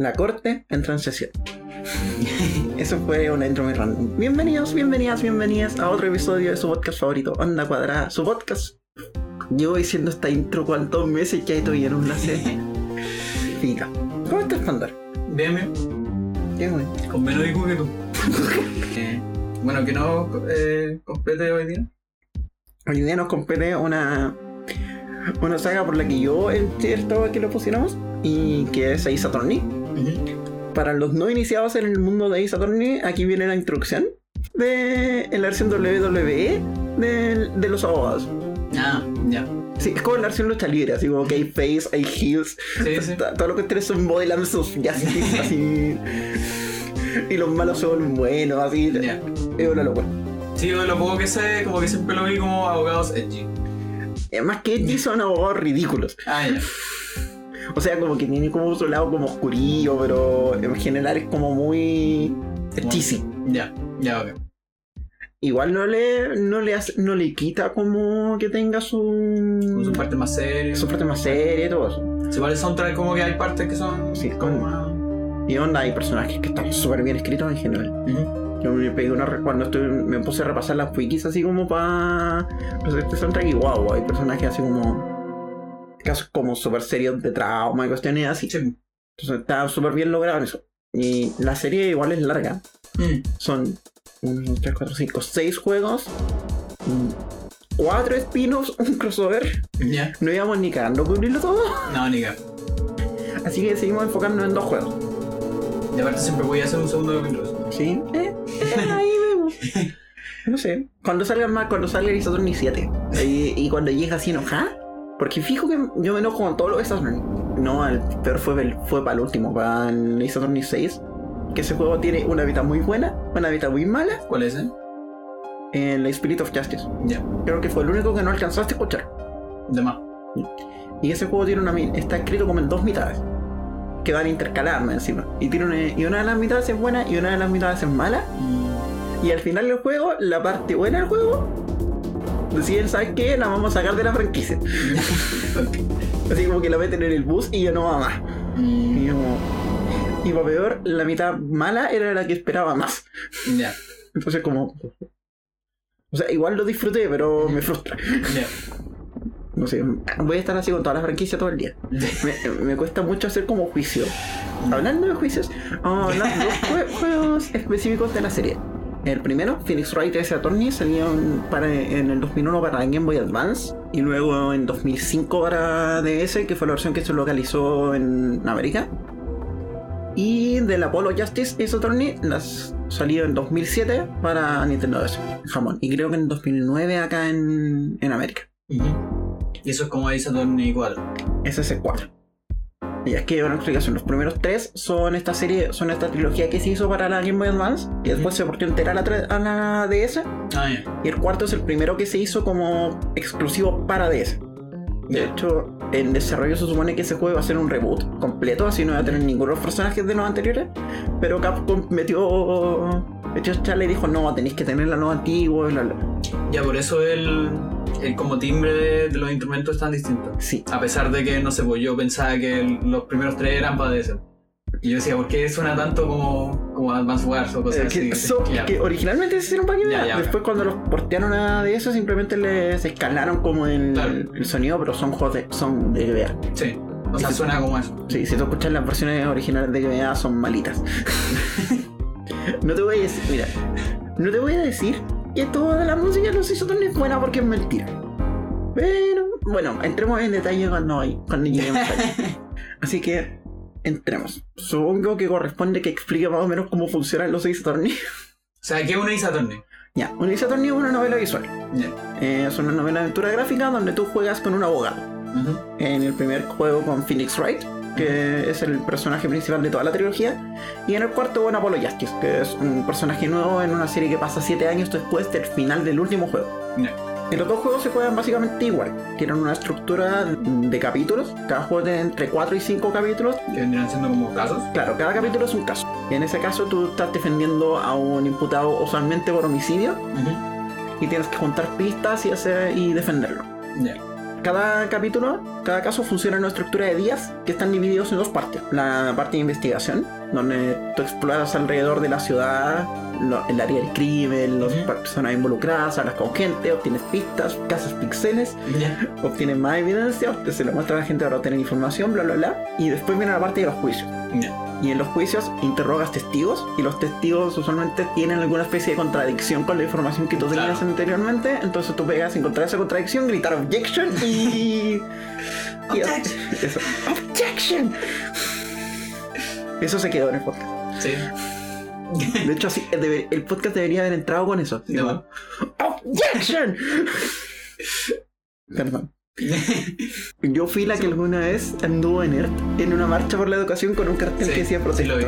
La corte entra en sesión. Eso fue una intro muy random. Bienvenidos, bienvenidas, bienvenidas a otro episodio de su podcast favorito, Onda Cuadrada. Su podcast. Llevo diciendo esta intro cuántos meses que todavía no la sé. Fica. ¿Cómo estás, Pandor? Bien, bien. Qué bueno. Con menos que tú. Eh, bueno, que no eh, complete hoy día. Hoy día nos compete una, una saga por la que yo entiendo que lo pusiéramos y que es Ace Para los no iniciados en el mundo de Ace Attorney, aquí viene la introducción de la versión WWE de, de los abogados. Ah, ya. Sí, es como la versión lucha libre, así como que hay face, hay heels, Sí, sí. todo lo que tiene son body sus justice, así. Y los malos son buenos, así. Ya. Es una locura. Sí, yo lo poco que sé, como que siempre lo vi como abogados edgy. Eh, Más que edgy son abogados ridículos. Ah, ya. O sea, como que tiene como su lado como oscurillo, pero en general es como muy cheesy. Ya, ya, ok. Igual no le, no le hace- no le quita como que tenga su, su parte más seria. su parte más seria y todo eso. Se parece a un track como que hay partes que son Sí, como. Y onda, hay personajes que están súper bien escritos en general. Ujú. Yo me pegué una cuando estoy, me puse a repasar las wikis así como para este soundtrack y wow, hay personajes así como casos como súper serios de trauma y cuestiones así. Sí. Entonces está súper bien logrado en eso. Y la serie igual es larga. Mm. Son 1, 3, 4, 5, 6 juegos, 4 spin-offs, un crossover. Ya. No íbamos ni cagando cubrirlo todo. No, ni que. Así que seguimos enfocándonos en dos juegos. De aparte siempre voy a hacer un segundo capítulo. ¿Sí? Eh, eh, ahí vemos. No sé. Cuando salga más, cuando salga el Saturn 7. Y, y cuando llega así enojada. Porque fijo que yo me enojo con todo lo de Saturn. No, el peor fue, el- fue para el último, para el Attorney 6. Que ese juego tiene una vida muy buena, una vida muy mala. ¿Cuál es, eh? En la Spirit of Justice. Ya. Creo que fue el único que no alcanzaste a escuchar. De más. Y ese juego tiene una está escrito como en dos mitades. Que van intercaladas más encima. Y, tiene una, y una de las mitades es buena y una de las mitades es mala. Mm. Y al final del juego, la parte buena del juego, deciden, ¿sabes qué? La vamos a sacar de la franquicia. Así como que la meten en el bus y ya no va más. Mm. Y yo como... Y para peor, la mitad mala era la que esperaba más. Ya. Entonces como... O sea, igual lo disfruté, pero me frustra. No sé, voy a estar así con todas las franquicias todo el día. Me, me cuesta mucho hacer como juicio. Hablando de juicios, vamos a hablar de dos jue- juegos específicos de la serie. El primero, Phoenix Wright Ace Attorney, salió en, para, en el 2001 para Game Boy Advance y luego en 2005 para DS, que fue la versión que se localizó en América. Y del Apollo Justice Ace Attorney las salió en 2007 para Nintendo DS, en Japón. Y creo que en 2009 acá en, en América. Y eso es como ahí Saturn 4. SC4. Y es que una explicación, los primeros tres son esta serie, son esta trilogía que se hizo para la Game Boy Advance y después se portó entera a la, a la DS Ah, ya. y el cuarto es el primero que se hizo como exclusivo para DS. De hecho, en desarrollo se supone que ese juego va a ser un reboot completo, así no va a tener ninguno de los personajes de los anteriores, pero Capcom metió, metió charla y dijo, no, tenéis que tener la nueva antigua, y bla, bla. Ya, por eso el, el como timbre de, de los instrumentos es tan distinto. Sí, A pesar de que, no sé, pues yo pensaba que el- los primeros tres eran para DS. Y yo decía, ¿por qué suena tanto como, como Advance Wars o cosas Eh, así? que, so- Ya. que originalmente se hicieron para Ya, ya, Después cuando los portearon a DS simplemente les escalaron como el, Claro. el sonido, pero son juegos de, son de GBA. Sí, o sea, suena como eso. Sí, si tú escuchas las versiones originales de GBA son malitas. no te voy a decir, mira, no te voy a decir que toda la música de los Isotones es buena porque es mentira. Pero, bueno, entremos en detalle cuando, cuando lleguemos. Así que, entremos. Supongo que corresponde que explique más o menos cómo funcionan los Isotones. O sea, ¿qué es una Ace Attorney? Ya, un Ace Attorney es una novela visual. Ya. Eh, es una novela de aventura gráfica donde tú juegas con un abogado. En el primer juego con Phoenix Wright, que es el personaje principal de toda la trilogía. Y en el cuarto con Apollo Justice, que es un personaje nuevo en una serie que pasa 7 años después del final del último juego. Ya. Y los dos juegos se juegan básicamente igual. Tienen una estructura de capítulos. Cada juego tiene entre 4 y 5 capítulos. Que vendrían siendo como casos. Claro, cada capítulo es un caso. Y en ese caso tú estás defendiendo a un imputado usualmente por homicidio y tienes que juntar pistas y, hacer, y defenderlo. Cada capítulo, cada caso funciona en una estructura de días que están divididos en dos partes. La parte de investigación, donde tú exploras alrededor de la ciudad, lo- el área del crimen, las personas involucradas, hablas con gente, obtienes pistas, cazas pixeles, obtienes más evidencia, se le muestra a la gente para obtener información, bla, bla, bla. Y después viene la parte de los juicios. Y en los juicios interrogas testigos y los testigos usualmente tienen alguna especie de contradicción con la información que tú tenías anteriormente. Entonces tú pegas a encontrar esa contradicción, gritar objection y... y- Objection. Eso. Objection. Eso se quedó en el podcast. Sí. De hecho, sí, debe- el podcast debería haber entrado con eso. así como, Objection. Perdón. Yo fui la que alguna vez anduvo en ERT en una marcha por la educación con un cartel Sí, que decía sí protesta. lo vi.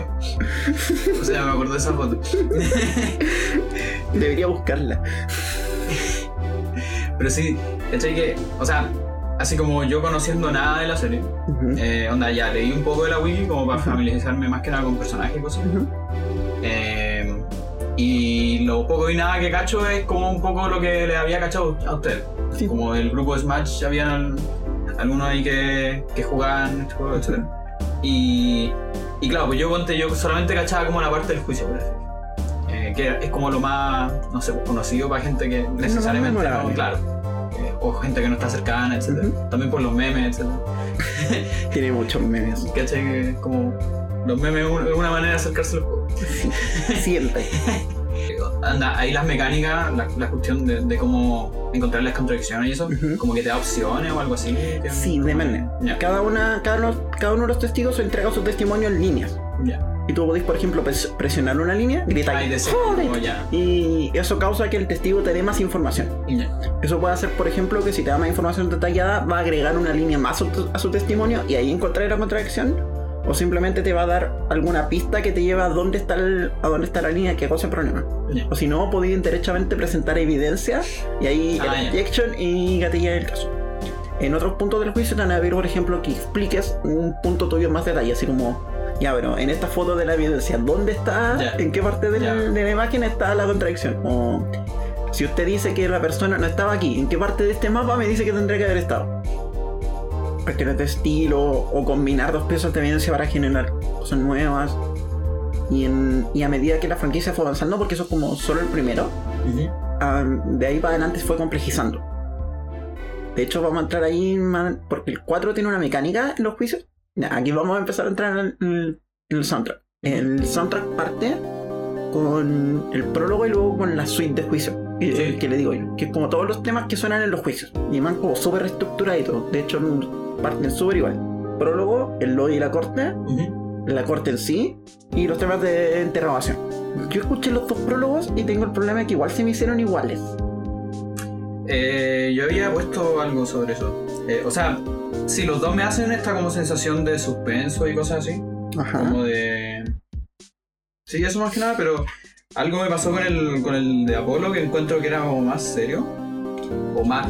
O sea, me acuerdo de esa foto. Debería buscarla. Pero sí, ¿cachai que? O sea, así como yo conociendo nada de la serie, eh, onda, ya leí un poco de la wiki como para familiarizarme más que nada con personajes y cosas. Eh, y lo poco y nada que cacho es como un poco lo que le había cachado a usted. Sí. Como el grupo de Smash, habían algunos ahí que, que jugaban este juego, etc. Y, y claro, pues yo conté, yo solamente cachaba como la parte del juicio, por. Eh, que es como lo más, no sé, conocido para gente que necesariamente no, memorable. claro. O gente que no está cercana, etc. También por los memes, etc. Tiene muchos memes. ¿Cachai? Como los memes es un- es una manera de acercarse al juego. Siempre. Anda, ahí las mecánicas, la, la cuestión de, de cómo encontrar las contradicciones y eso, como que te da opciones o algo así. Sí, depende. Ya, Cada, una, cada, uno, cada uno de los testigos entrega su testimonio en líneas. Y tú podés, por ejemplo, pres- presionar una línea, gritar ya, Y eso causa que el testigo te dé más información. ya. Eso puede hacer, por ejemplo, que si te da más información detallada, va a agregar una línea más a su testimonio y ahí encontrar la contradicción. O simplemente te va a dar alguna pista que te lleva a dónde está, el- a dónde está la línea que causa el problema. ya. O si no, podéis derechamente presentar evidencia y ahí Ah, el objection y gatillar el caso. En otros puntos del juicio te van a ver, por ejemplo, que expliques un punto tuyo más detalle, así como, ya, pero en esta foto de la evidencia, ¿dónde está, en qué parte del- Ya. de la imagen está la contradicción? O si usted dice que la persona no estaba aquí, ¿en qué parte de este mapa me dice que tendría que haber estado? Cuestiones de estilo o combinar dos piezas de evidencia para generar cosas nuevas. Y, en- y a medida que la franquicia fue avanzando, porque eso es como solo el primero, de ahí para adelante fue complejizando. De hecho, vamos a entrar ahí, porque el 4 tiene una mecánica en los juicios. Ya, Aquí vamos a empezar a entrar en el, en el soundtrack. El soundtrack parte con el prólogo y luego con la suite de juicios. Sí. que le digo yo, que es como todos los temas que suenan en los juicios. Y van como súper reestructuraditos. De hecho, parten súper igual. Prólogo, el lobby y la corte, la corte en sí y los temas de interrogación. Yo escuché los dos prólogos y tengo el problema de que igual se me hicieron iguales. Eh, yo había puesto algo sobre eso. Eh, o sea, si los dos me hacen esta como sensación de suspenso y cosas así, Ajá. como de... Sí, eso más que nada, pero algo me pasó con el, con el de Apolo que encuentro que era como más serio. O más...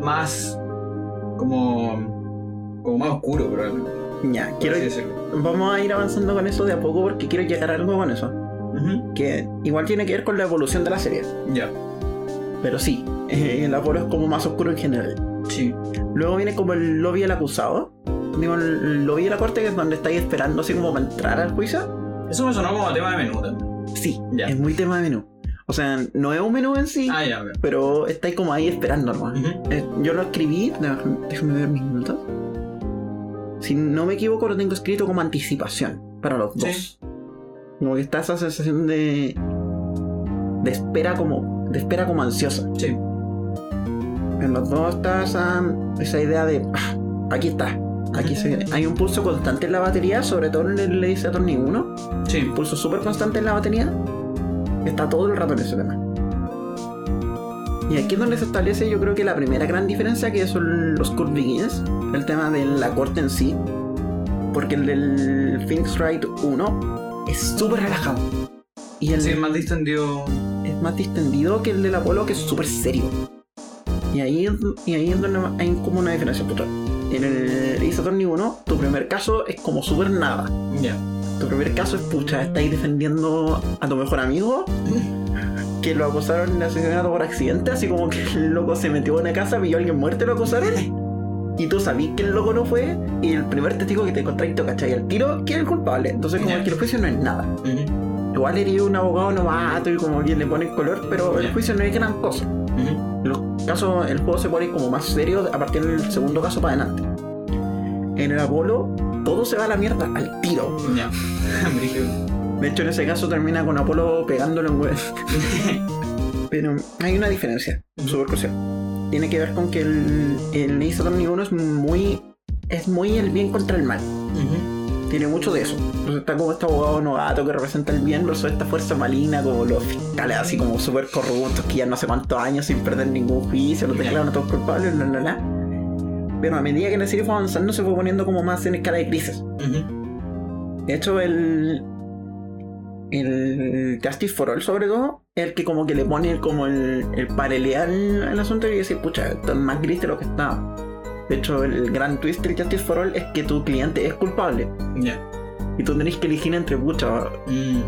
Más... Como... Como más oscuro, probablemente. Ya, quiero, vamos a ir avanzando con eso de a poco porque quiero llegar a algo con eso. Que igual tiene que ver con la evolución de la serie. Ya. Pero sí, el Apolo es como más oscuro en general. Sí. Luego viene como el lobby del acusado. Digo, el lobby de la corte, que es donde estáis esperando así como para entrar al juicio. Eso me sonó como tema de menú también. Sí, Ya. es muy tema de menú. O sea, no es un menú en sí, Ah, ya, pero estáis como ahí esperando. Ujú. Eh, yo lo escribí, déjame, ver mis notas. Si no me equivoco, lo tengo escrito como anticipación para los Sí. dos. Como que está esa sensación de. de espera como. de espera como ansiosa. Sí. En los dos está esa, esa idea de. "Ah, aquí está. Aquí se, hay un pulso constante en la batería, sobre todo en el Lazy Attorney 1. Sí. Un pulso súper constante en la batería. Está todo el rato en ese tema. Y aquí es donde se establece yo creo que la primera gran diferencia que son los Kurt Begins, el tema de la corte en sí. Porque el del Phoenix Wright 1 es súper relajado. Y el Sí, más distendido. es más distendido que el del Apolo que es súper serio. Y ahí, y ahí es donde hay como una diferencia. En el Attorney 1, tu primer caso es como súper nada. Ya. Tu primer caso es, pucha, estáis defendiendo a tu mejor amigo que lo acusaron de asesinato por accidente, así como que el loco se metió en una casa, vio a alguien muerto y lo acusaron. Y tú sabís que el loco no fue, y el primer testigo que te encontraste, ¿cachai? Al tiro, ¿quién es el culpable? Entonces, como Ya. que el juicio no es nada. Ujú, Igual eres un abogado novato y como que le pones color, pero el juicio no es gran cosa. Los casos, el juego se pone como más serio a partir del segundo caso para adelante. En el Apolo, todo se va a la mierda al tiro. De hecho, en ese caso termina con Apolo pegándole un huevo. Pero hay una diferencia, súper crucial. Tiene que ver con que el, el Attorney 1 es muy, es muy el bien contra el mal. Tiene mucho de eso. Entonces está como este abogado novato que representa el bien versus esta fuerza maligna como los fiscales así como súper corruptos que ya no sé cuántos años sin perder ningún juicio, los declaran a todos culpables, la la la. Pero a medida que la serie fue avanzando se fue poniendo como más en escala de crisis. De hecho, el. El Justice for All, sobre todo, es el que como que le pone como el, el paraleal al asunto y decir, pucha, esto es más gris de lo que estaba. De hecho, el gran twist del Justice for All es que tu cliente es culpable. Ya. Y tú tenés que elegir entre, pucha, Mm.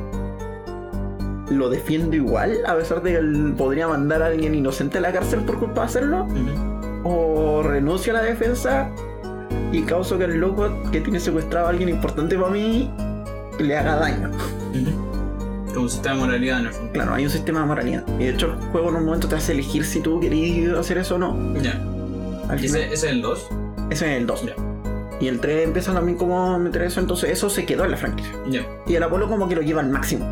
lo defiendo igual, a pesar de que él podría mandar a alguien inocente a la cárcel por culpa de hacerlo, o renuncio a la defensa y causo que el loco que tiene secuestrado a alguien importante para mí le haga daño. Como un sistema de moralidad en el fondo. Claro, hay un sistema de moralidad. Y de hecho el juego en un momento te hace elegir si tú querías hacer eso o no. Ya. Al ¿Y final- ese, ese es el 2? ese es el 2. Ya. Y el 3 empieza también como a meter eso, entonces eso se quedó en la franquicia. Y el Apolo como que lo lleva al máximo.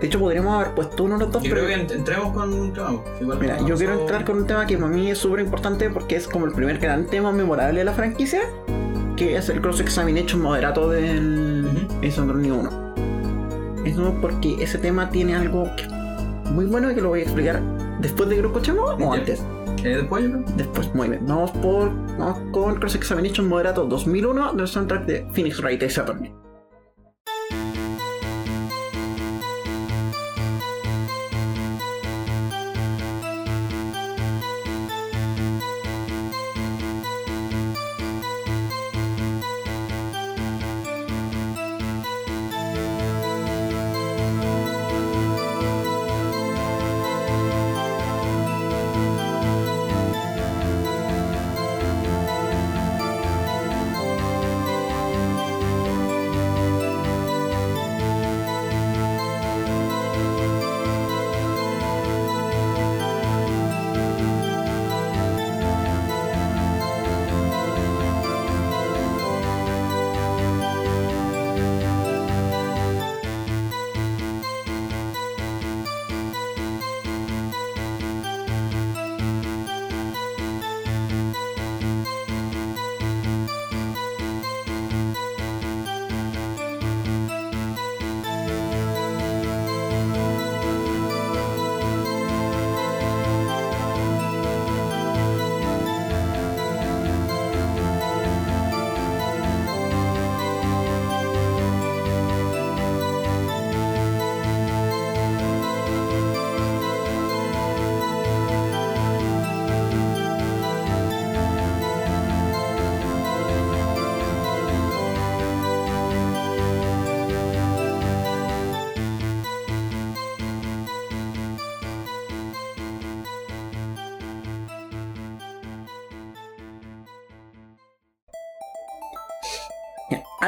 De hecho podríamos haber puesto uno de los dos, Yo pero... creo que entremos con un tema. Igual Mira, yo quiero entrar con un tema que para mí es súper importante porque es como el primer gran tema memorable de la franquicia, que es el cross-examination moderato del. Ace Attorney 1. Eso porque ese tema tiene algo que muy bueno y que lo voy a explicar después de que lo escuchemos o antes. Eh, después. Después, muy bien. Vamos por. Vamos con Cross Examination Moderato 2001 del soundtrack de Phoenix Wright Attorney.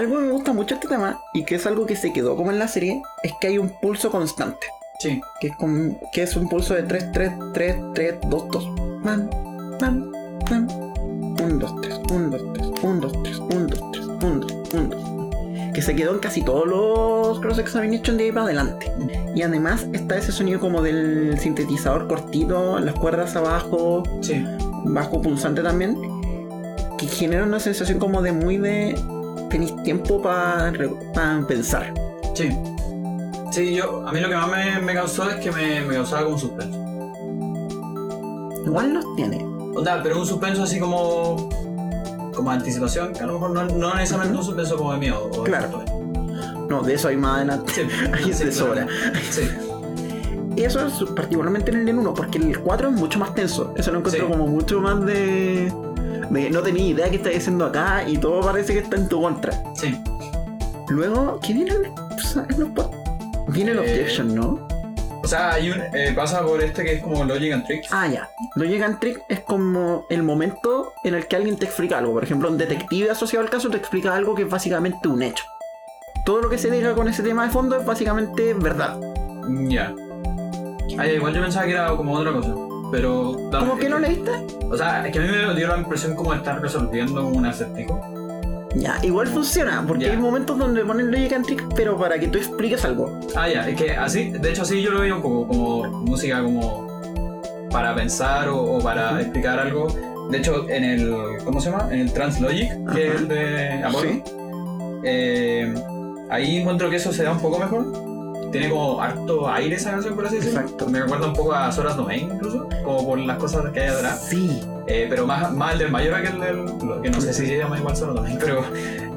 Algo que me gusta mucho este tema y que es algo que se quedó como en la serie es que hay un pulso constante. Sí. Que es, como- que es un pulso de 3, 3, 3, 3, 2, 2. Pam, pam, pam. 1, 2, 3, 1, 2, 3, 1, 2, 3, 1, 2, 3, 1, 2, 1, 2. Que se quedó en casi todos los cross examination de ahí para adelante. Y además está ese sonido como del sintetizador cortito, las cuerdas abajo, Sí. bajo punzante también, que genera una sensación como de muy de tenéis tiempo para pensar. Sí. Sí, yo, a mí lo que más me, me causó es que me, me causaba como suspenso. Igual los tiene. O sea, pero un suspenso así como. como anticipación, que a lo mejor no, no necesariamente un suspenso como de miedo. o de Claro. susto. No, de eso hay más adelante. Sí, Ahí sí, de sobra. Sí. Eso es particularmente en el N1, porque el 4 es mucho más tenso. Eso lo encuentro Sí. como mucho más de, de no tenía idea qué estás diciendo acá y todo parece que está en tu contra. Sí. Luego, ¿qué viene? Viene el Eh, objection, ¿no? O sea, hay un, eh, pasa por este que es como Logic and Tricks. Ah, ya. Logic and Trick es como el momento en el que alguien te explica algo. Por ejemplo, un detective asociado al caso te explica algo que es básicamente un hecho. Todo lo que se diga con ese tema de fondo es básicamente verdad. Ya. Ah, ya, igual yo pensaba que era como otra cosa. Pero. ¿Cómo que no leíste? O sea, es que a mí me dio la impresión como de estar resolviendo un acertijo. Ya, igual funciona, porque Ya. hay momentos donde ponen Logic and Trick, pero para que tú expliques algo. Ah, ya, es que así, de hecho así yo lo veo como música como para pensar o, o para explicar algo. De hecho, en el, ¿cómo se llama? En el Translogic, que es Ajá. el de Apollo, Sí. eh, ahí encuentro que eso se da un poco mejor. Tiene como harto aire esa canción, por así decirlo. Exacto. Me recuerda un poco a Soras Domain, incluso, como por las cosas que hay atrás. Sí. Eh, pero más, más el del mayor que el del. que no sé si se llama igual Soras Domain, pero.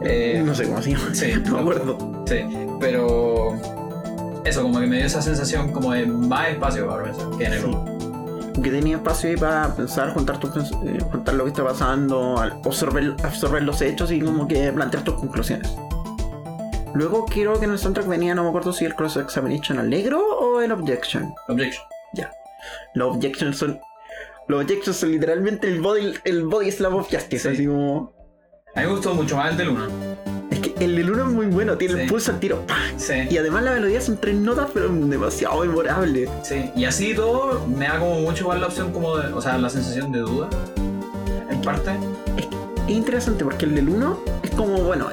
eh, no sé cómo se llama. sí, No me acuerdo. Sí, pero eso como que me dio esa sensación como de más espacio para pensar que en el Sí. Que tenía espacio ahí para pensar, juntar, tus pens- eh, juntar lo que está pasando, absorber, absorber los hechos y como que plantear tus conclusiones. Luego quiero que en el soundtrack venía, no me acuerdo si el Cross Examination Alegro o el Objection. Objection. Los Objections son. Los Objections son literalmente el body, el body slam of justice. Sí. Así como. A mí me gustó mucho más el del 1. Es que el del 1 es muy bueno, tiene Sí. el pulso al tiro. ¡pah! Sí, Y además la melodía son tres notas, pero demasiado memorable. sí. Y así todo me da como mucho igual la opción como de, o sea, la sensación de duda. En parte. Es interesante porque el del 1 es como, bueno,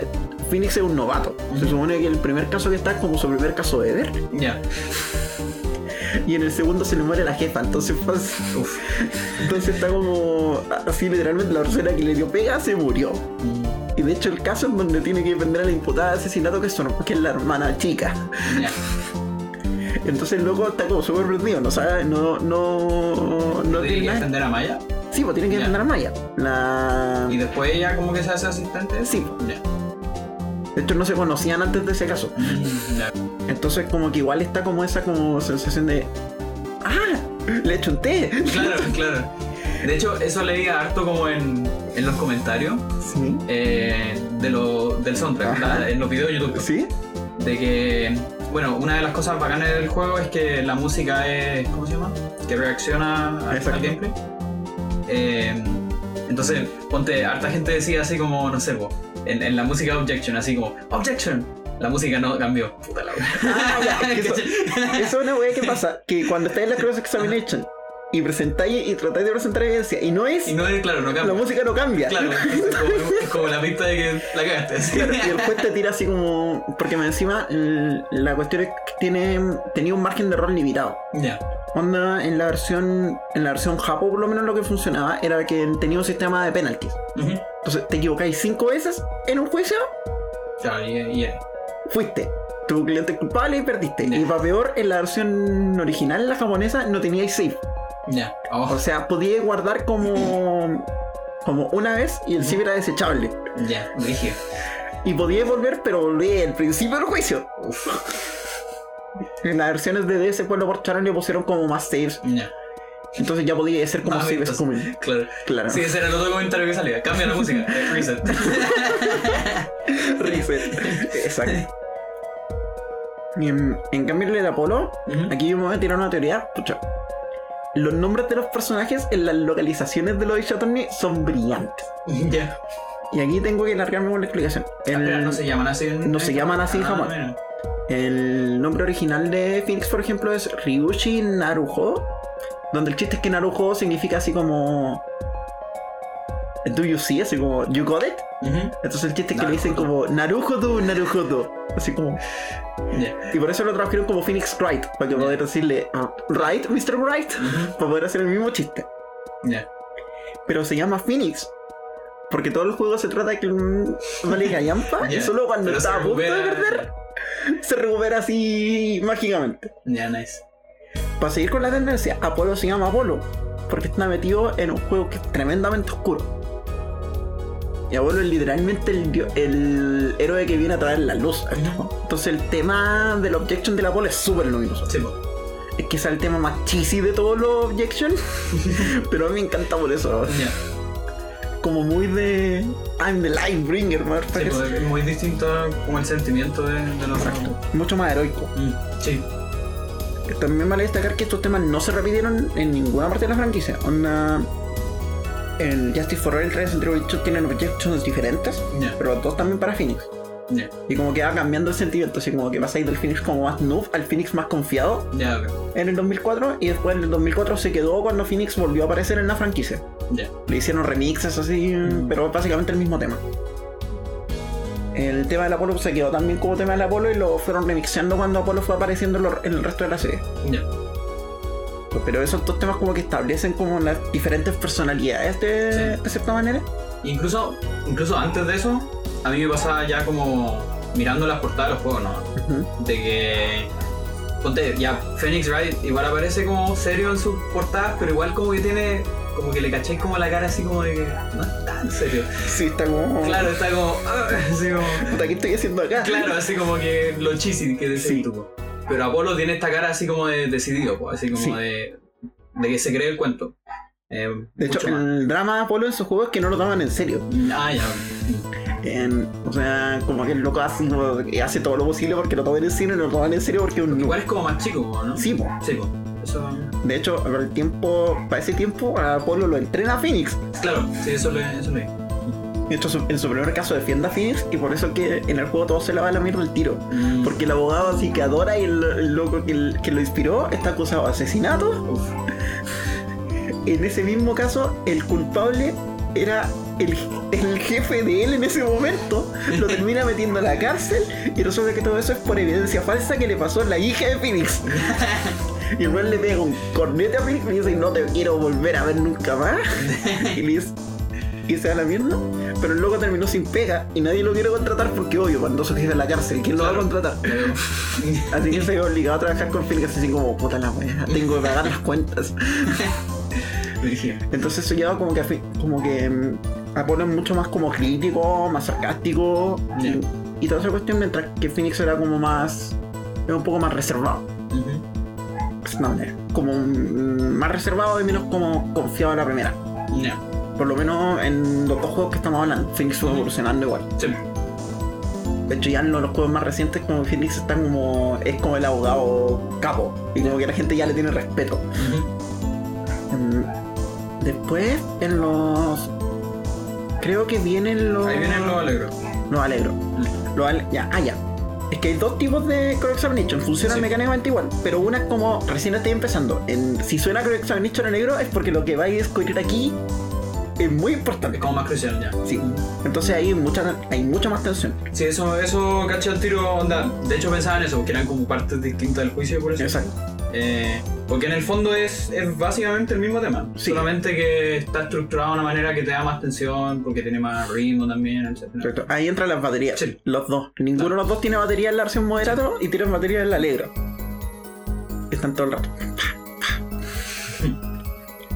Phoenix es un novato. Se supone que el primer caso que está es como su primer caso ever. Ya. Y en el segundo se le muere la jefa. Entonces, pues, entonces está como así literalmente la persona que le dio pega se murió. Mm, Y de hecho el caso en donde tiene que defender a la imputada de asesinato que es, su- que es la hermana chica. Ya. Entonces luego está como súper perdido, no sabe, no, no, no ¿Tiene que defender a Maya? Sí, pues tiene que defender a Maya. La... Y después ella como que se hace asistente. Sí. Ya. De hecho no se conocían antes de ese caso. Entonces como que igual está como esa como sensación de... ¡Ah! Le echo un té. Claro, claro. De hecho, eso leía harto como en, en los comentarios Sí. eh, de lo, del soundtrack, la- en los videos de YouTube. ¿Sí? De que, bueno, una de las cosas bacanas del juego es que la música es, ¿cómo se llama? Que reacciona al, gameplay. Eh, entonces, ponte, harta gente decía así como, no sé, po, en, en la música Objection, así como, Objection. La música no cambió. Puta la wea. Ah, ya, que eso, eso es una wea que pasa, que cuando estáis en la cross examination y presentáis y tratáis de presentar evidencia y no es, Y no es, claro, no la cambia. música no cambia. Claro, como, es como la pista de que la cagaste. Claro, y el juez te tira así como. Porque encima la cuestión es que tiene, tenía un margen de error limitado. Ya. Onda, en la versión. En la versión Japo, por lo menos lo que funcionaba era que tenía un sistema de penalties. Entonces te equivocáis cinco veces en un juicio, Claro, y, y- fuiste. Tu cliente es culpable y perdiste. Ya. Y para peor, en la versión original, la japonesa, no teníais save. Ya. Oh, O sea, podíais guardar como. como una vez y el save era desechable. ya, rígido. Y podíais volver, pero volví al principio del juicio. Uf. En las versiones de DS pues lo cortaron y le pusieron como más saves. Ya. Entonces ya podía ser como Ah, común. Claro. Claro. Sí, ese era el otro comentario que salía. Cambia la música. Reset. Reset. Exacto. Y en, en cambio el de Apolo, aquí yo me voy a tirar una teoría. Pucha. Los nombres de los personajes en las localizaciones de los Attorney son brillantes. Ya. Y aquí tengo que largarme con la explicación. Ah, El, no se llaman así. en- no se llaman así en Ah, Japón. mira. el nombre original de Phoenix, por ejemplo, es Ryushi Naruho. Donde el chiste es que Naruho significa así como. Do you see? Así como, you got it? Entonces el chiste es que le dicen como Naruhodo, Naruhodo. Así como. Y por eso lo tradujeron como Phoenix Wright. Para que poder decirle, ah, Wright, Mr. Wright. Para poder hacer el mismo chiste. Ya. Pero se llama Phoenix. Porque todo el juego se trata de que un vale gallampa y solo cuando Pero está a punto de perder se recupera así mágicamente. Ya, nice. Para seguir con la tendencia, Apolo se llama Apolo porque está metido en un juego que es tremendamente oscuro. Y Apolo es literalmente el, héroe que viene a traer la luz. Entonces el tema del objection del Apolo es súper luminoso. Sí. Es que es el tema más cheesy de todos los objection, pero a mí me encanta por eso. Como muy de I'm the light bringer, Sí, po, es muy distinto como el sentimiento de, de los Exacto. Mucho más heroico. Mm, Sí. también vale destacar que estos temas no se repitieron en ninguna parte de la franquicia. Onda, el Justice for All el Trials and Tribulations tienen objections diferentes, pero dos también para Phoenix. Y como que va cambiando el sentimiento, así como que vas a ir del Phoenix como más noob al Phoenix más confiado ok. en el 2004 y después en el 2004 se quedó cuando Phoenix volvió a aparecer en la franquicia. Le hicieron remixes así, Mm. pero básicamente el mismo tema. El tema del Apolo se quedó también como tema del Apolo y lo fueron remixeando cuando Apolo fue apareciendo en, en el resto de la serie. Pero esos dos temas como que establecen como las diferentes personalidades de, Sí. de cierta manera. Incluso, incluso antes de eso, a mí me pasaba ya como mirando las portadas de los juegos, ¿no? De que. Ponte, ya, Phoenix Wright igual aparece como serio en sus portadas, pero igual como que tiene. Como que le cacháis como la cara así como de que no es tan serio. Sí, está como. Claro, está como. así como. ¿qué estoy haciendo acá? Claro, así como que lo cheesy que decís Sí. tú. Pero Apolo tiene esta cara así como de decidido, así como Sí. de. de que se cree el cuento. Eh, De hecho, más. el drama de Apolo en sus juegos es que no lo toman en serio. Ah, ya. En- o sea, como que el loco hace, todo lo posible porque lo tomen en serio y no lo toman en serio porque un Igual es como más chico, ¿no? Sí, po. Sí, po. Eso. De hecho, para el tiempo, para ese tiempo, a Apolo lo entrena a Phoenix. Claro, sí, eso le. Eso le. En su primer caso defiende a Phoenix y por eso es que en el juego todo se le va a la mierda el tiro. Mm. Porque el abogado así que adora y el, el loco que, que lo inspiró está acusado de asesinato. Uf. En ese mismo caso, el culpable era el, el jefe de él en ese momento. Lo termina metiendo a la cárcel y resulta que todo eso es por evidencia falsa que le pasó a la hija de Phoenix. Y el le pega un cornete a Phoenix y le dice, no te quiero volver a ver nunca más. Y le dice, y se da la mierda. Pero el loco terminó sin pega y nadie lo quiere contratar porque obvio, cuando su jefe en la cárcel, ¿quién lo va a contratar? Así que se ve obligado a trabajar con Phoenix así como, puta la wea, tengo que pagar las cuentas. Entonces eso lleva como que, a como que mm, Apolo es mucho más como crítico, más sarcástico y- toda esa cuestión, mientras que Phoenix era como más, era un poco más reservado. cierta manera. Como mm, más reservado y menos como confiado en la primera. Por lo menos en los dos juegos que estamos hablando, Phoenix fue evolucionando igual. Sí. De hecho, ya en los, juegos más recientes, como Phoenix está como. es como el abogado capo. Y como que la gente ya le tiene respeto. Mm, Después, en los. Creo que vienen los. Ahí vienen los alegros. Los alegro. Los ale- ya, ah, ya. Es que hay dos tipos de Core Examination, funcionan Sí. mecánicamente igual, pero una es como recién estoy empezando. En, si suena Core Examination en negro es porque lo que vais a descubrir aquí es muy importante. Es como más crucial ya. Sí. Entonces ahí hay mucha, hay mucha más tensión. Sí, eso, eso caché al tiro, onda. De hecho pensaba en eso, porque eran como partes distintas del juicio, por eso. Exacto. Eh, porque en el fondo es, es básicamente el mismo tema. Sí. Solamente que está estructurado de una manera que te da más tensión, porque tiene más ritmo también, etc. Perfecto. Ahí entran las baterías. Sí. Los dos. Ninguno de los dos tiene batería en la versión moderato y tienen batería en la alegro. Están todo el rato.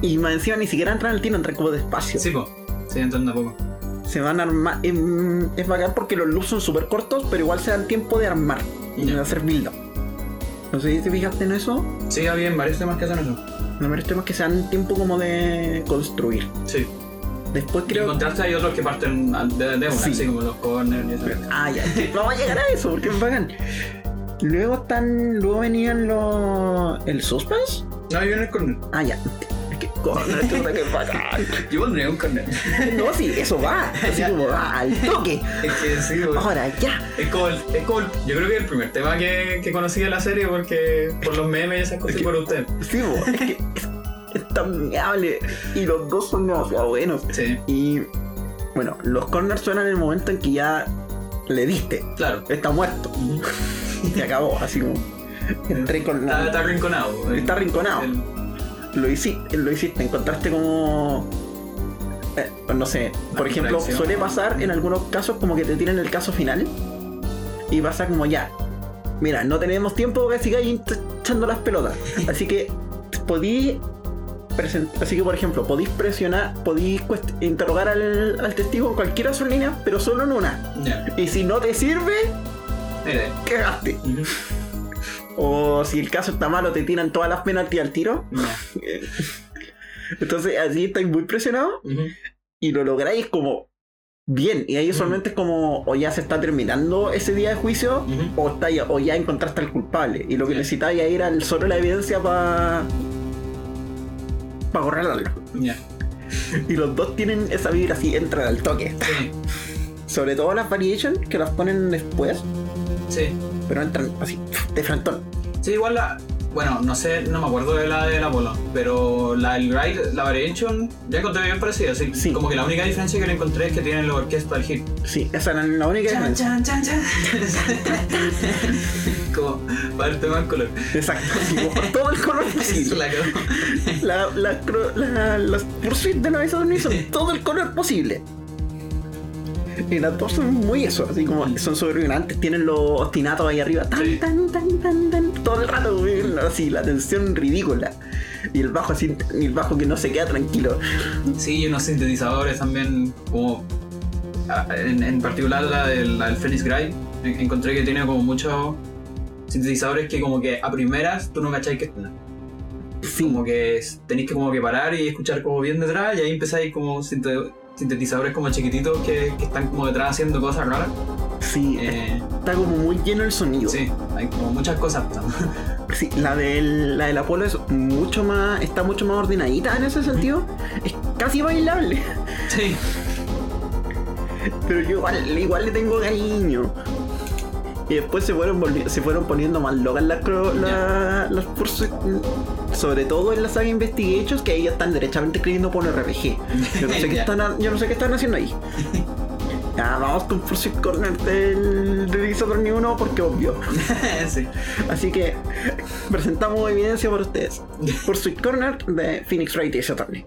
Y más encima ni siquiera entran al tiro, entran como despacio. Sí, pues. Sí, entrando a poco. Se van a armar. Es, es bacán porque los loops son súper cortos, pero igual se dan tiempo de armar y Ya. de hacer build up. No sé si te fijaste en eso. Sí, había varios temas que hacen eso. No me temas que se dan tiempo como de construir. Sí. Después Y en creo. contraste hay otros que parten de, de una, Sí. así como los corners y eso. Ah, ya. Vamos a llegar a eso porque es bacán. Luego están. Luego venían los. el suspense. No, ahí viene el corner. Ah, ya. Es corner, chuta, que bacán. Yo pondría un corner. No, sí, eso va. Así como va al toque. es que sí, güey. Ahora ya. Es como, el, es como el- yo creo que el primer tema que, que conocí de la serie porque por los memes y esas cosas Es que- por usted. Sí, bo, es que es, es tan amigable. Y los dos son demasiado buenos. Sí, Y bueno, los corners suenan en el momento en que ya le diste. claro. Está muerto. Se acabó, así como. Entré con Está, la. está arrinconado. güey. Está arrinconado. El- Lo hiciste, lo hiciste. Encontraste como. eh, no sé, por ejemplo, suele pasar en algunos casos como que te tiran el caso final y pasa como ya. Mira, no tenemos tiempo que sigáis echando las pelotas. Así que podí Así que, por ejemplo, podéis presionar, podéis interrogar al, al testigo en cualquiera de sus líneas, pero solo en una. Y si no te sirve, cagaste. O si el caso está malo, te tiran todas las penaltis al tiro. Entonces, así estáis muy presionados y lo lográis como bien. Y ahí usualmente es como, o ya se está terminando ese día de juicio, o, está ya, o ya encontraste al culpable. Y lo que ya era solo la evidencia para. para correrlo. Ya. Y los dos tienen esa vibra así, entran al toque. Sobre todo las variations que las ponen después, sí. pero entran así, de frentón. Sí, igual la. Bueno, no sé, no me acuerdo de la del Apolo, pero la del Ride, la Variation, ya encontré bien parecida. Así, Sí. Como que la única diferencia que le encontré es que tienen la orquesta del hit. Sí, esa era la única Chan, diferencia. chan, chan, chan. como para darte más color. Exacto, por todo el color posible. la. La, la, la, las Pursuit de Nueva Sony son todo el color posible. Y las dos son muy eso, así como son sobrevivientes, tienen los ostinatos ahí arriba, tan, tan, tan, tan, tan, todo el rato, así, la tensión ridícula. Y el bajo así, y el bajo que no se queda tranquilo. Sí, y unos sintetizadores también, como. En, en particular la del, la del Phoenix Gray, en- encontré que tiene como muchos sintetizadores que, como que a primeras tú no cacháis que están. Sí, Como que tenéis que como que parar y escuchar como bien detrás y ahí empezáis como sintetizadores como chiquititos que, que están como detrás haciendo cosas raras. sí, Eh, está como muy lleno el sonido. sí, hay como muchas cosas. Sí, la del, la del Apolo es mucho más, está mucho más ordenadita en ese sentido. Es casi bailable. sí, Pero yo igual, igual le tengo cariño. Y después se fueron, se fueron poniendo más locas las, la- las sobre todo en la saga Investigations, que ahí ya están derechamente escribiendo por RPG. Yo no sé qué están, yo no sé qué están haciendo ahí. Ya, vamos con Pursuit Corner del, del Dishonored 1 porque obvio. sí. Así que presentamos evidencia para ustedes. Pursuit Corner de Phoenix Wright y Attorney.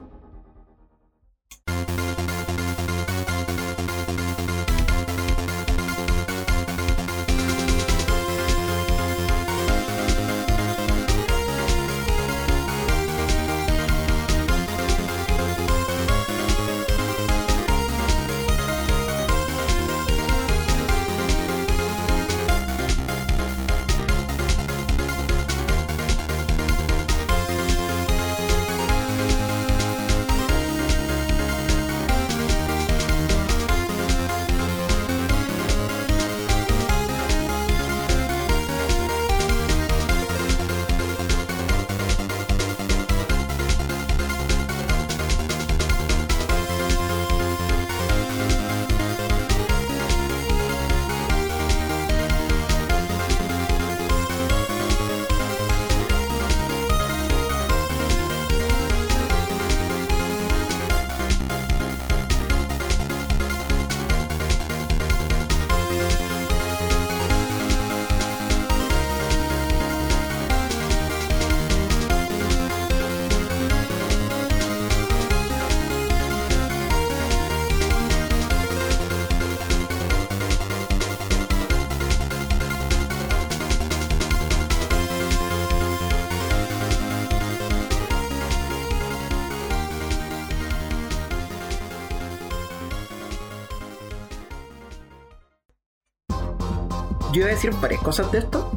Decir varias cosas de esto.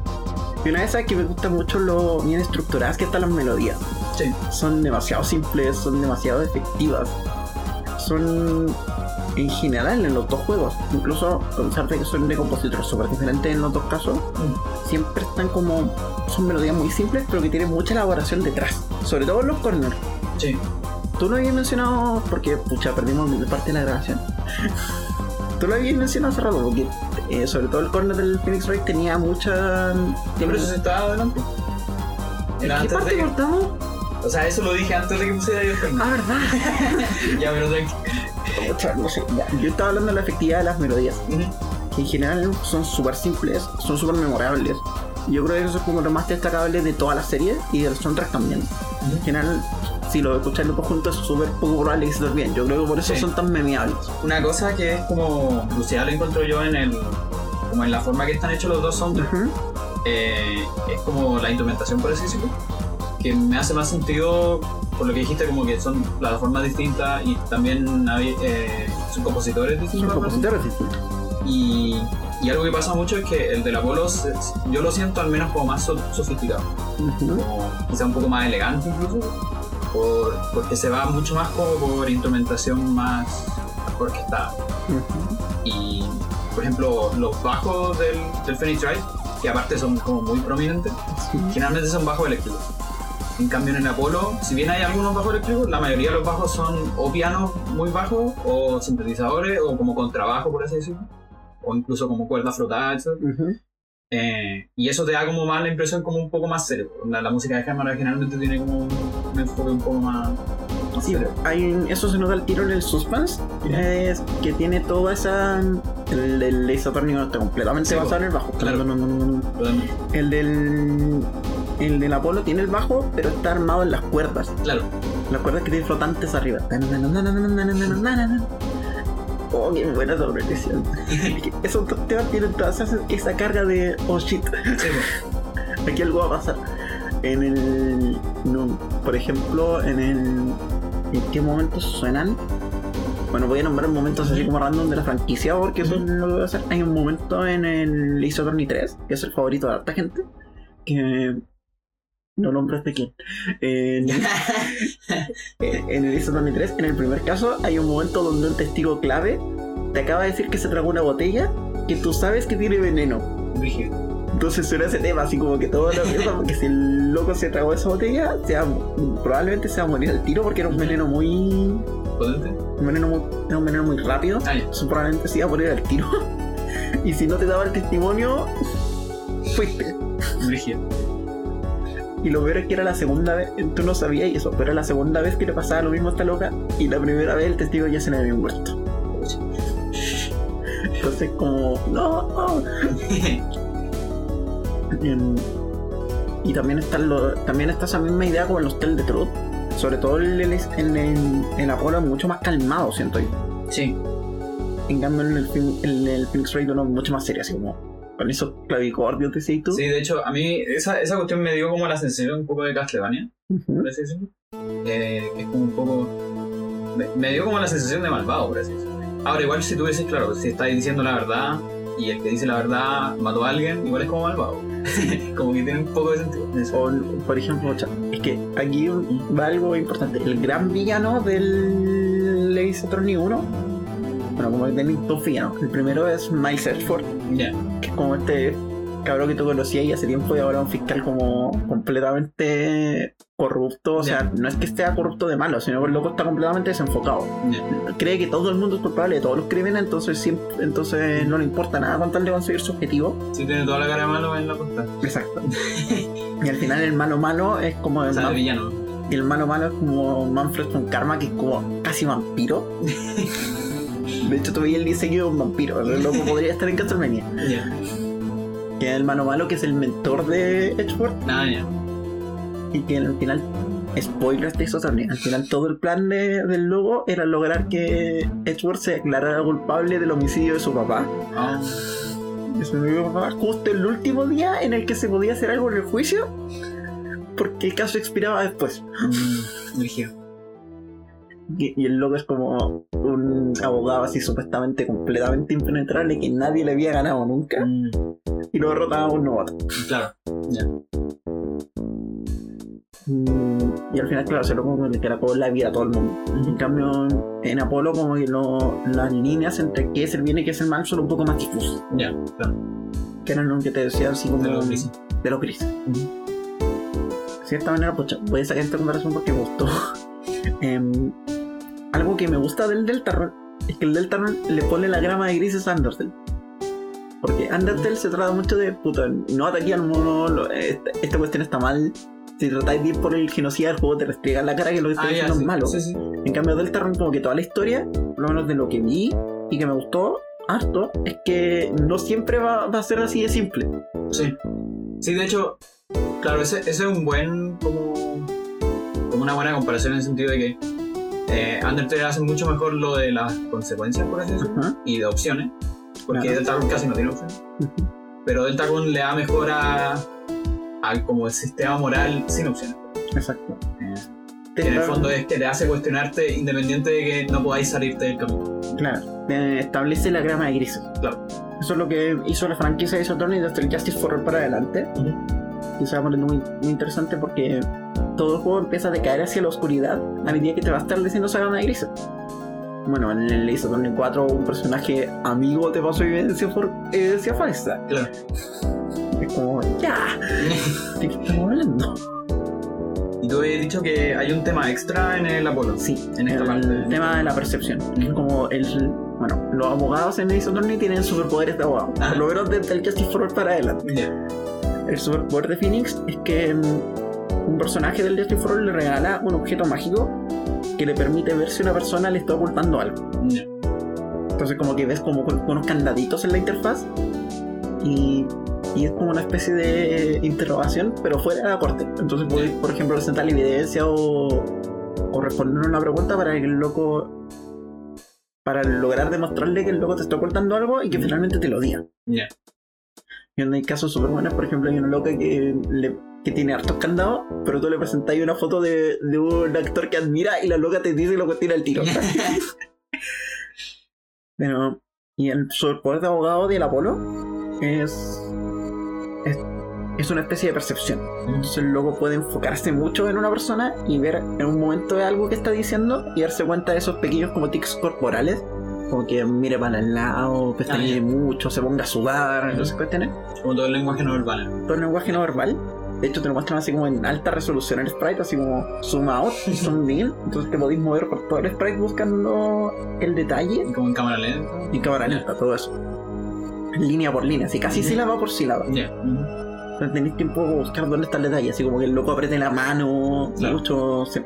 Y una de esas es que me gustan mucho lo bien estructuradas que están las melodías. Sí. Son demasiado simples, son demasiado efectivas. Son en general en los dos juegos, incluso a pesar de que son de compositores súper diferentes en los dos casos, siempre están como. Son melodías muy simples, pero que tienen mucha elaboración detrás. Sobre todo en los corners. Sí. Tú lo habías mencionado porque, pucha, perdimos parte de la grabación. Tú lo habías mencionado hace rato, porque eh, sobre todo el corner del Phoenix Wright tenía mucha. Pero eso se estaba adelante. Era ¿Qué parte que- cortamos? O sea, eso lo dije antes de que pusiera yo el Ah, verdad. Ya, pero tranqui. Pucha, no sé, ya. Yo estaba hablando de la efectividad de las melodías, que en general son súper simples, son súper memorables. Yo creo que eso es como lo más destacable de toda la serie y del soundtrack también. En general, si lo escucháis los juntos, es súper poco probable que se te olviden. Yo creo que por eso Sí. son tan memeables. Una cosa que es como crucial encuentro yo en el como en la forma que están hechos los dos soundtracks Ujú. eh, es como la instrumentación por así decirlo que me hace más sentido por lo que dijiste como que son plataformas distintas y también eh, son compositores Son distintos compositores distintos. y, y algo que pasa mucho es que el del Apolo yo lo siento al menos como más so- sofisticado Ujú. como quizá un poco más elegante incluso por- porque se va mucho más como por instrumentación más orquestada. Ujú. Y, por ejemplo, los bajos del, del Phoenix Wright, que aparte son como muy prominentes, Sí. generalmente son bajos eléctricos. En cambio, en el Apolo, si bien hay algunos bajos eléctricos, la mayoría de los bajos son o pianos muy bajos, o sintetizadores, o como contrabajo, por así decirlo, o incluso como cuerdas frotadas, etc. Ujú. Eh, y eso te da como más la impresión como un poco más serio. La, la música de cámara generalmente tiene como un, un enfoque un poco más, más Sí, hay eso se nota el tiro en el suspense, que tiene toda esa... El, el Ace está completamente Sí, basado en el bajo. claro. No, no, no, no, no. Totalmente. El del... El del Apolo tiene el bajo, pero está armado en las cuerdas. Claro, Las cuerdas que tienen flotantes arriba. Oh, qué buena sorpresión. Esos dos temas tienen toda esa, esa carga de oh shit, sí, aquí algo va a pasar. En el. no, por ejemplo, en el. ¿En qué momentos suenan? Bueno, voy a nombrar momentos así como random de la franquicia porque eso es lo que voy a hacer. Hay un momento en el Attorney 3, que es el favorito de harta gente, que. No nombres de quién. En, en el Ace Attorney 3, en el primer caso, hay un momento donde un testigo clave te acaba de decir que se tragó una botella que tú sabes que tiene veneno. Entonces suena ese tema, así como que todo lo mierda, porque si el loco se tragó esa botella, se va- probablemente se va a morir al tiro porque era un veneno muy. Potente. Un veneno muy, era un veneno muy rápido. Ah. Entonces probablemente se iba a morir al tiro. y si no te daba el testimonio, fuiste. Rígido. Y lo peor es que era la segunda vez, tú no sabías eso, pero era la segunda vez que le pasaba lo mismo a esta loca y la primera vez el testigo ya se le había muerto. Entonces como, no, no. Em, y también está, lo, también está esa misma idea como en los Tell de Truth. Sobre todo el, el, en el, en Apolo es mucho más calmado, siento yo. sí, En cambio en el, en el Phoenix Wright uno es mucho más serio, así como con esos clavicordios, decís tú. sí, de hecho, a mí esa, esa cuestión me dio como la sensación un poco de Castlevania, Ujú. por así decirlo. Eh, que es como un poco. Me, me dio como la sensación de malvado, por así decirlo. Ahora, igual si tú dices, claro, si estáis diciendo la verdad y el que dice la verdad mató a alguien, igual es como malvado. como que tiene un poco de sentido. O, por ejemplo, es que aquí va algo importante. El gran villano del Ace Attorney 1, bueno, como que tenéis dos villanos. El primero es Miles Ya, que es como este cabrón que tú conocías y hace tiempo y ahora un fiscal como completamente corrupto. O sea, no es que esté corrupto de malo, sino que el loco está completamente desenfocado. Cree que todo el mundo es culpable de todos los crímenes, entonces siempre, entonces no le importa nada con tal de conseguir su objetivo. Sí, tiene toda la cara de malo en la puerta. Exacto. y al final el malo malo es como O el, sea, de villano. y el malo malo es como Manfred con Karma, que es como casi vampiro. De hecho, todavía el diseño de un vampiro. El loco podría estar en Castlevania. Ya. Que es el malo malo, que es el mentor de Edgeworth. Nada, ya. Y que al final, spoilers de eso también. Al final, todo el plan de- del logo era lograr que Edgeworth se declarara culpable del homicidio de su papá. Ah, De su propio papá, justo el último día en el que se podía hacer algo en el juicio. Porque el caso expiraba después. mm. Y, y el loco es como un abogado así supuestamente completamente impenetrable que nadie le había ganado nunca. Mm, Y lo derrotaba a un novato. claro. Mm, Y al final, claro, se lo como que le caracó la vida a todo el mundo. En cambio, en Apolo, como que lo- las líneas entre qué es el bien y qué es el mal son un poco más difusas. Ya, claro. Que eran lo que te decía así como De los grises. de los grises. De cierta manera, pues, voy a sacar esta comparación porque me gustó. Em, algo que me gusta del Deltarune es que el Deltarune le pone la grama de grises a Undertale. Porque Undertale se trata mucho de, puta, no ataqué al mono, lo- esta, esta cuestión está mal. Si tratáis de ir por el genocida del juego, te restriegan la cara que lo que está Ah, diciendo sí. es malo. Sí, sí. En cambio, Deltarune, como que toda la historia, por lo menos de lo que vi y que me gustó harto, es que no siempre va, va a ser así de simple. Sí. Sí, de hecho, claro, ese, ese es un buen, como una buena comparación en el sentido de que eh, Undertale hace mucho mejor lo de las consecuencias, por así decirlo, y de opciones, porque Claro. Deltarune casi no tiene opciones. Ujú. Pero Deltarune le da mejor a, a como el sistema moral sin opciones. Exacto. Que en el fondo es que te hace cuestionarte independiente de que no podáis salirte del camino. Claro, te establece la grama de grises. Claro. Eso es lo que hizo la franquicia de Saturn y desde el Justice for All para adelante. Y se va poniendo muy, muy interesante porque todo el juego empieza a decaer hacia la oscuridad a medida que te va estableciendo esa grama de grises. bueno, en el Ace Attorney 4 un personaje amigo te pasó evidencia, for, evidencia falsa. Claro. Es como, ya, ¿de qué estamos hablando? Y tú habías dicho que hay un tema extra en el Apolo. Sí, En esta el parte. tema de la percepción. Como el. Bueno, los abogados en Ace Attorney tienen superpoderes de abogado. Por lo menos desde el Justice for All para adelante. El superpoder de Phoenix es que mm, un personaje del Justice for All le regala un objeto mágico que le permite ver si una persona le está ocultando algo. Entonces como que ves como con- unos candaditos en la interfaz y, y es como una especie de interrogación, pero fuera de la corte. Entonces podéis, por ejemplo, presentar evidencia o, o responder una pregunta para que el loco... Para lograr demostrarle que el loco te está ocultando algo y que finalmente te lo diga. Ya. Y donde hay casos súper buenos, por ejemplo, hay una loca que, le- que tiene hartos candados, pero tú le presentáis una foto de, de un actor que admira y la loca te dice lo que tira el tiro. pero, y el superpoder de abogado del Apolo es, es. es una especie de percepción. Entonces el loco puede enfocarse mucho en una persona y ver en un momento de algo que está diciendo y darse cuenta de esos pequeños como tics corporales. Como que mire para el lado, pestañee Ah, mucho, se ponga a sudar, cuestiones Como todo el lenguaje no verbal. todo el lenguaje no verbal. De hecho, te lo muestran así como en alta resolución el sprite, así como zoom out, zoom in. Entonces te podéis mover por todo el sprite buscando el detalle Como en cámara lenta. y cámara lenta, todo eso. Línea por línea, así casi sílaba por sílaba. Ya. Ujú. Entonces tenéis tiempo para buscar dónde está el detalle, así como que el loco apriete la mano, Claro. mucho, se-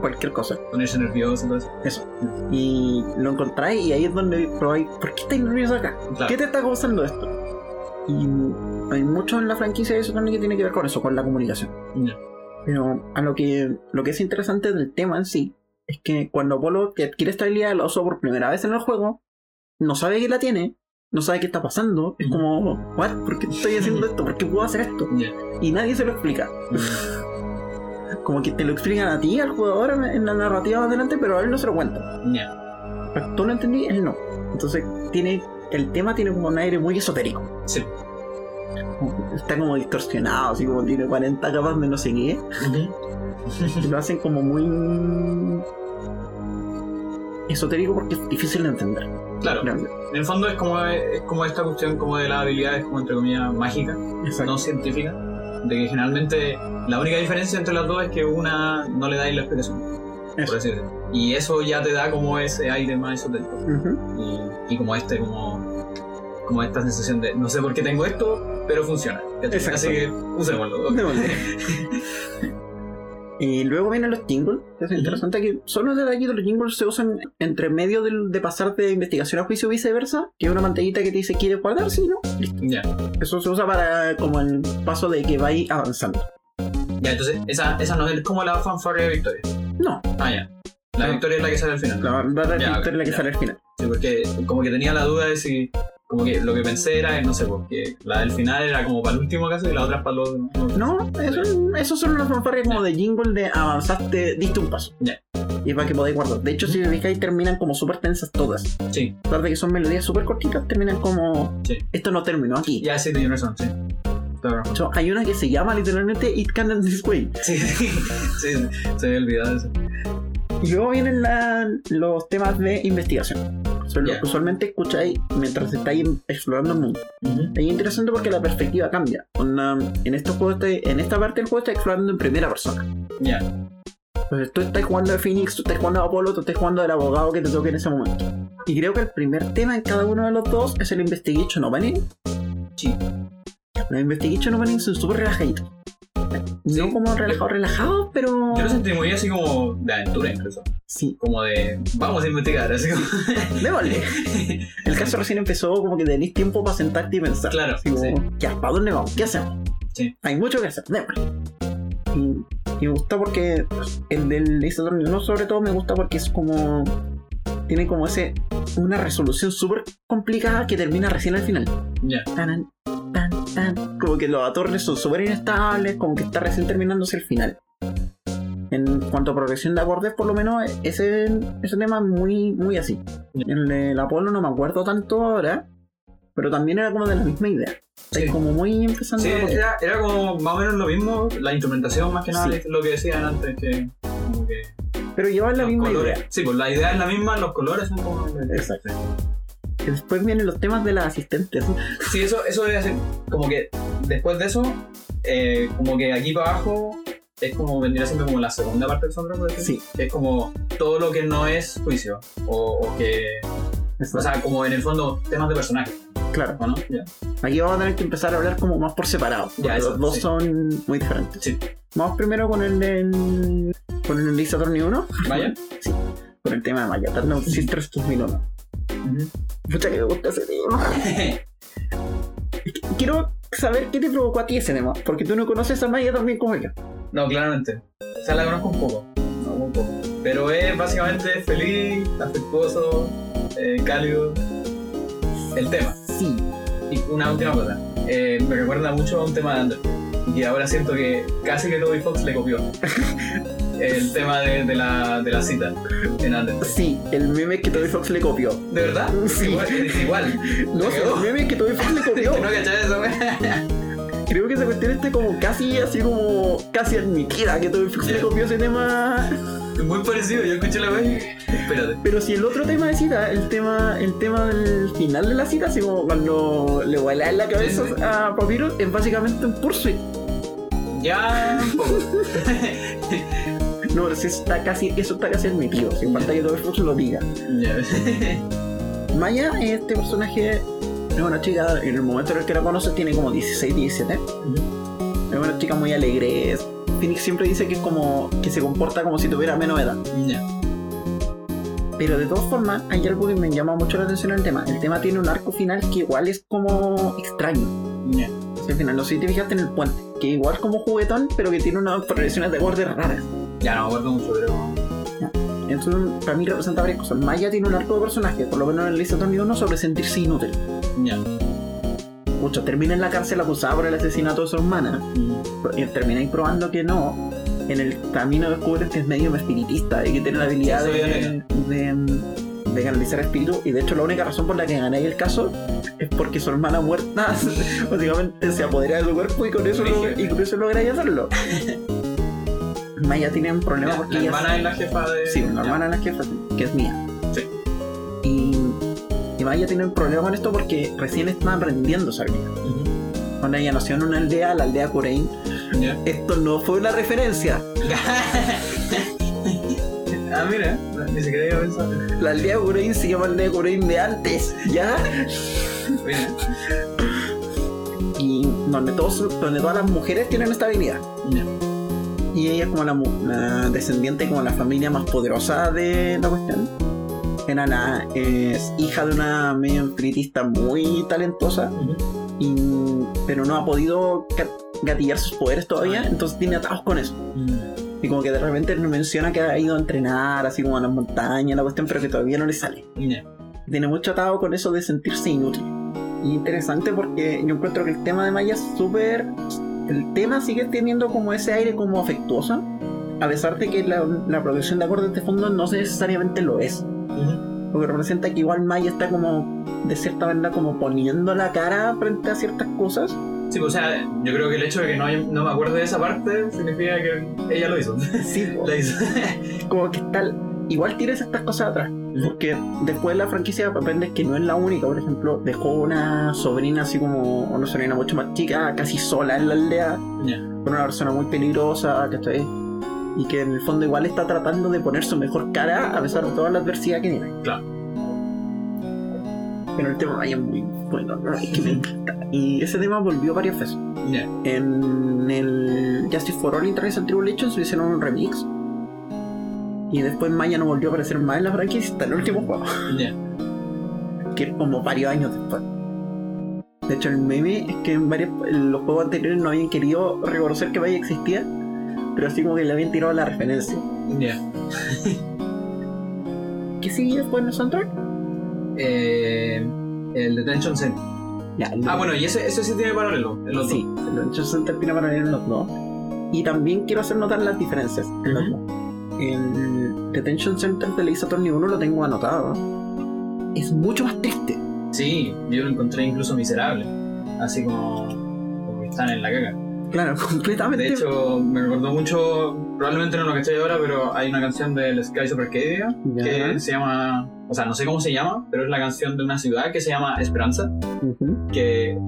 cualquier cosa. Ponerse nervioso todo eso. Eso. Y lo encontráis y ahí es donde probáis, ¿por qué estáis nervioso acá? Claro. ¿Qué te está causando esto? Y hay mucho en la franquicia de eso también que tiene que ver con eso, con la comunicación. Pero a lo que, lo que es interesante del tema en sí es que cuando Apolo que adquiere esta habilidad la usa por primera vez en el juego, no sabe que la tiene, no sabe qué está pasando, es como, ¿What? ¿por qué estoy haciendo esto? ¿Por qué puedo hacer esto? Y nadie se lo explica. Como que te lo explican a ti, al jugador, en- la narrativa más adelante, pero a él no se lo cuentan. Ya. Pero tú lo entendí, él no. Entonces tiene el tema tiene como un aire muy esotérico. Sí. Está como distorsionado, así como tiene 40 capas de no sé qué. Y lo hacen como muy esotérico porque es difícil de entender. Claro. Realmente. En el fondo es como, es como esta cuestión como de las habilidades como entre comillas mágicas, Exacto. no científicas, de que generalmente la única diferencia entre las dos es que una no le dais la explicación, Eso. por decirlo. Y eso ya te da como ese aire más esotérico. Y, y como este, como, como esta sensación de no sé por qué tengo esto, pero funciona. Exacto. Así que usémoslo. Y luego vienen los jingles, es interesante que son los detalles de los jingles se usan entre medio del- de pasar de investigación a juicio o viceversa, que es una pantallita que te dice ¿quieres guardar? Sí, ¿no? Listo. Ya. Eso se usa para como el paso de que vais avanzando. Ya, entonces esa, esa no es como la fanfarria de victoria. No, Ah, ya. La No. victoria es la que sale al final. la verdad Ya, es ok, la que ya. sale al final. Sí, porque como que tenía la duda de si. Como que lo que pensé era, no sé, porque la del final era como para el último caso y la otra es para los. No, eso, eso son las fanfarrias como de jingle de avanzaste, diste un paso. Ya. Y para que podáis guardar. De hecho, si os fijáis, terminan como súper tensas todas. Sí, A de que son melodías súper cortitas, terminan como. Sí. Esto no terminó aquí. ya sí, tienes razón, sí. Hecho, hay una que se llama literalmente It Can End This Way. Sí, sí, sí, se me olvidado eso. Y luego vienen la- los temas de investigación. Usualmente escucháis mientras estáis explorando el mundo. Es interesante porque la perspectiva cambia. En, estos juegos estáis- en esta parte del juego estás explorando en primera persona. Ya, Entonces tú estás jugando de Phoenix, tú estás jugando de Apolo, tú estás jugando del abogado que te toque en ese momento. Y creo que el primer tema en cada uno de los dos es el Investigation Opening. sí. Los Investigation Opening son súper relajaditos. Sí. No como relajados, relajados, pero. Yo lo sentí muy así como de aventura incluso. Sí, Como de, vamos a investigar, así como... démosle. El caso recién empezó como que tenéis tiempo para sentarte y pensar. Claro, Así como, sí. ya, ¿para dónde vamos? ¿Qué hacemos? Sí. Hay mucho que hacer, démosle. Y, y me gusta porque el del Ace no sobre todo me gusta porque es como tiene como ese una resolución súper complicada que termina recién al final Ya, tan, tan. Como que los atornes son súper inestables como que está recién terminándose el final en cuanto a progresión de acordes por lo menos ese, ese tema es muy, muy así el del Apolo no me acuerdo tanto ahora pero también era como de la misma idea Sí. es como muy empezando Sí, a era, era como más o menos lo mismo, la instrumentación más que nada Sí. lo que decían antes, que como que Pero llevan la misma colores. idea. Sí, pues la idea es la misma, los colores son como. Exacto. Después vienen los temas de las asistentes. Sí, eso, eso debe ser como que después de eso, eh, como que aquí para abajo es como vendría siendo como la segunda parte del soundtrack, por decir. Sí, Es como todo lo que no es juicio. O, o que. O sea, como en el fondo temas de personaje, claro. ¿o no? Aquí vamos a tener que empezar a hablar como más por separado. Ya, eso, los dos sí. son muy diferentes. Sí. Vamos primero con el del. con el Lisa Torni 1. Vaya. Con el tema de Maya. Turn Sisters 2001. Pucha que me gusta ese tema. Quiero saber qué te provocó a ti ese tema. Porque tú no conoces a Maya también como yo. no, claramente. O sea, la conozco un poco. No, un poco. Pero es básicamente feliz, afectuoso, eh, cálido. El tema. Sí. Y una última cosa. eh, me recuerda mucho a un tema de Under. Y ahora siento que casi que Toby Fox le copió. el tema de, de la, de la cita en Under. Sí, el meme que Toby Fox le copió. ¿De verdad? Sí. Igual, es igual. No, sí, el meme que Toby Fox le copió. no eso. Creo que esa cuestión está como casi así como casi admitida que Toby Fox le copió ese tema. Es Muy parecido, yo escuché la y- Espérate. Pero si el otro tema de cita, el tema, el tema del final de la cita, así como cuando le vuela en la cabeza Sí, sí. a Papyrus, es básicamente un Pursuit. Ya. No, pero sí está casi, eso está casi admitido, falta que Toby Fox lo diga. Ya. Maya, este personaje, es una chica, en el momento en el que la conoces tiene como 16, 17. Es una chica muy alegre. Phoenix siempre dice que es como que se comporta como si tuviera menos edad. Pero de todas formas, hay algo que me llama mucho la atención en el tema. El tema tiene un arco final que igual es como extraño. Al final, no sé si te fijaste en el puente, que igual como juguetón, pero que tiene unas progresiones de acordes raras. Ya no me acuerdo mucho, pero. Entonces, para mí representa varias cosas. Maya tiene un arco de personaje, por lo menos en el Lisa Tony 1, sobre sentirse inútil. Ya. Mucho, termina en la cárcel acusada por el asesinato de su hermana. Y termináis probando que no. En el camino descubres que es medio espiritista y que tiene la habilidad Sí, de, eso de, de canalizar espíritu. Y de hecho, la única razón por la que ganáis el caso es porque su hermana muerta básicamente se apodera de su cuerpo y con eso, lo, y con eso hacerlo. Maya tiene un problema La, porque la hermana es la jefa de. Sí, la hermana es la jefa, que es mía. Sí. Y, y Maya tiene un problema con esto porque recién está aprendiendo a ser vida. Cuando ella nació en una aldea, la aldea Corein, Ya. esto no fue una referencia. ah, mira, ni siquiera iba a pensar. La aldea Corein se llama aldea Corein de antes, ¿ya? Mira. Y donde, todos, donde todas las mujeres tienen esta habilidad. Y ella es como la, la descendiente, como la familia más poderosa de la cuestión. Era la es hija de una medio espiritista muy talentosa. Y- pero no ha podido ga- gatillar sus poderes todavía, Ah. entonces tiene atados con eso. Mm. Y como que de repente me menciona que ha ido a entrenar, así como a las montañas, la cuestión, pero que todavía no le sale. Tiene mucho atado con eso de sentirse inútil. Y interesante porque yo encuentro que el tema de Maya es súper... El tema sigue teniendo como ese aire como afectuoso, a pesar de que la, la producción de acordes de fondo no necesariamente lo es. Ujú. Porque representa que igual Maya está como, de cierta manera, como poniendo la cara frente a ciertas cosas. Sí, pues, o sea, yo creo que el hecho de que no, no me acuerde de esa parte significa que ella lo hizo. Sí, po. La hizo. como que está igual tienes estas cosas atrás porque después de la franquicia aprendes que no es la única por ejemplo dejó una sobrina así como una sobrina mucho más chica casi sola en la aldea con una persona muy peligrosa ¿cachai? y que en el fondo igual está tratando de poner su mejor cara a pesar de toda la adversidad que tiene Claro. Pero el tema vaya muy bueno ¿no? Es que me encanta. y ese tema volvió varias veces en el Justice for All International Tribulations le hicieron un remix y después Maya no volvió a aparecer más en la franquicia hasta el último juego que es como varios años después de hecho el meme es que en, varios, los juegos anteriores no habían querido reconocer que Maya existía pero así como que le habían tirado la referencia Ya. ¿qué sigue después en el soundtrack? Eh, el Detention Center. Ya, el- Ah, bueno, y ese, ese sí tiene paralelo. El otro. sí, el Adventure Center tiene para en los dos y también quiero hacer notar las diferencias en los dos el Detention Center de Lisa Attorney 1 lo tengo anotado es mucho más triste Sí, yo lo encontré incluso miserable. Así como, como están en la caga. Claro, completamente. De hecho, me recordó mucho, probablemente no lo que estoy ahora, pero hay una canción del Sky Super Cadia Ya. que se llama, o sea, no sé cómo se llama, pero es la canción de una ciudad que se llama Esperanza, que eh,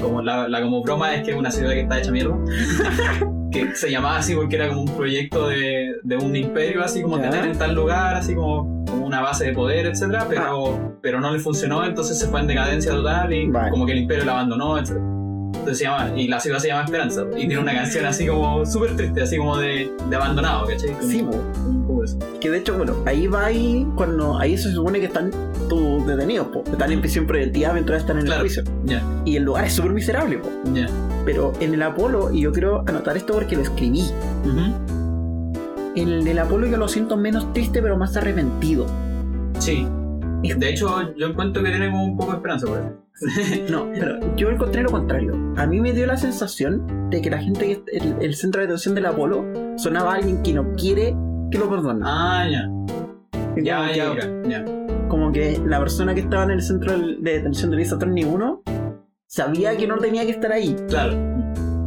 como la, la como broma es que es una ciudad que está hecha mierda. que se llamaba así porque era como un proyecto de, de un imperio, así como tener en tal lugar, así como, como una base de poder, etcétera, pero, pero no le funcionó, entonces se fue en decadencia total y Vale. como que el imperio la abandonó, etcétera. Entonces se llama, y la ciudad se llama Esperanza, y tiene una canción así como súper triste, así como de, de abandonado, ¿cachai? Como- Sí, poco eso. Que de hecho, bueno, ahí va ahí cuando ahí se supone que están tus detenidos, po. Están en prisión preventiva mientras están en Claro. el juicio. Y el lugar es súper miserable, po. Pero en el Apolo, y yo quiero anotar esto porque lo escribí. En el Apolo yo lo siento menos triste, pero más arrepentido. Sí. De hecho, yo encuentro que tiene como un poco de esperanza por eso. No, pero yo encontré lo contrario. A mí me dio la sensación de que la gente, el, el centro de detención del Apolo, sonaba a alguien que no quiere que lo perdonen. Ah, ya. Ya, ya, ya. Como que la persona que estaba en el centro de detención de Lisa Attorney 1 sabía que no tenía que estar ahí. Claro.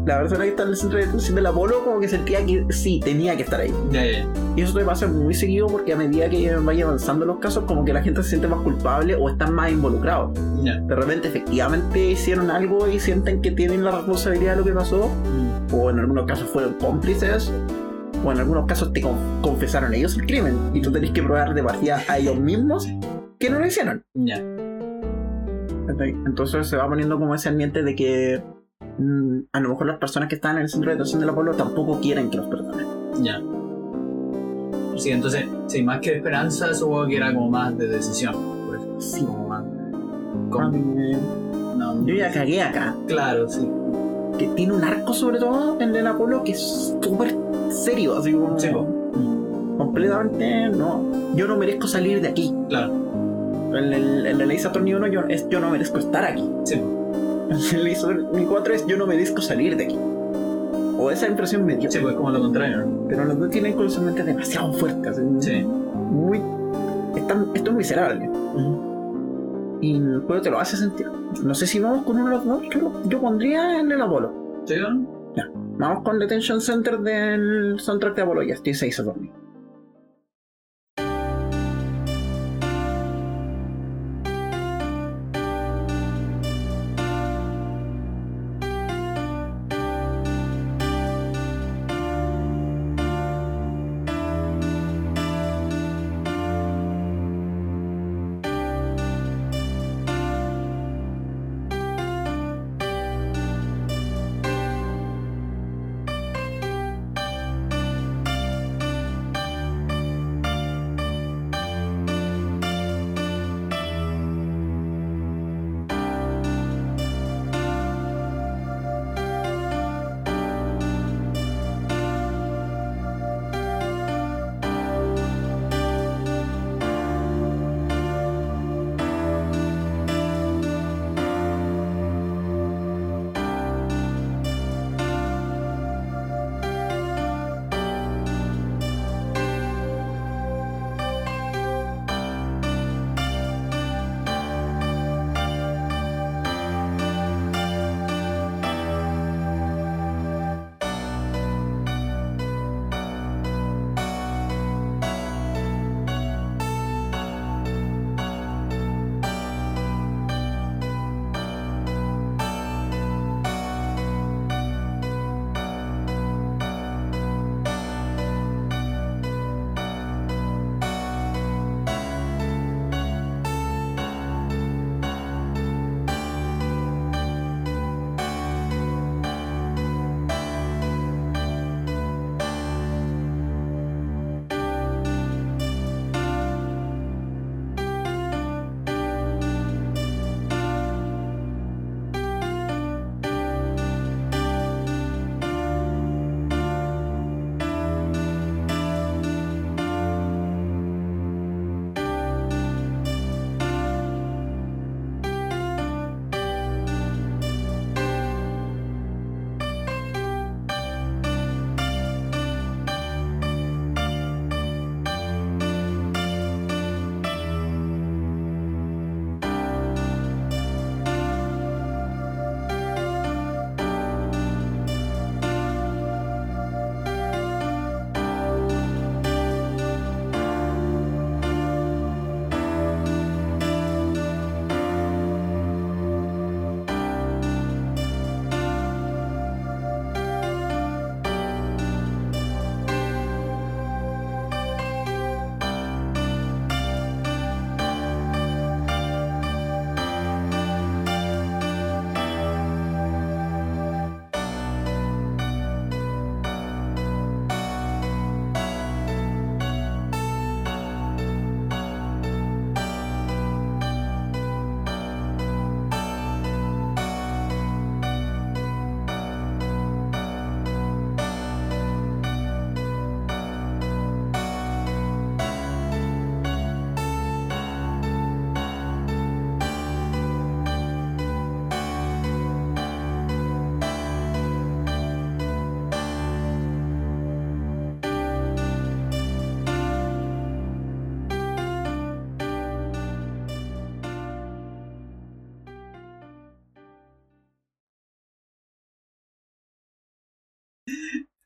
La persona que está en el centro de detención del Apolo como que sentía que sí, tenía que estar ahí. Y eso te pasa muy seguido porque a medida que vaya avanzando los casos, como que la gente se siente más culpable o están más involucrados. De repente efectivamente hicieron algo y sienten que tienen la responsabilidad de lo que pasó, Mm. o en algunos casos fueron cómplices, o en algunos casos te con- confesaron ellos el crimen y tú tenés que probar de partida a ellos mismos que no lo hicieron. Entonces se va poniendo como ese ambiente de que a lo mejor las personas que están en el centro de detención del Apolo tampoco quieren que los perdonen. Ya. Sí, entonces, sí, más que de esperanza, supongo que era como más de decisión. Por eso. Sí. Como más. como- no, Yo ya cagué acá. Claro, sí. Que tiene un arco sobre todo el Apolo que es súper serio, así como Sí. Mm, completamente no. Yo no merezco salir de aquí. Claro. En el, en Attorney 1 yo, es yo no merezco estar aquí. Sí, Attorney 4 es yo no merezco salir de aquí. O esa impresión me dio. Sí, pues como lo contrario. Pero los dos tienen curiosamente demasiado fuertes. así, Sí. Muy. están- esto es miserable. Y el juego te lo hace sentir. No sé si vamos con uno de los dos. Yo, yo pondría en el Apolo. ¿Sí, no? Vamos con Detention Center del soundtrack de Apolo. Ya estoy 6 a dormir.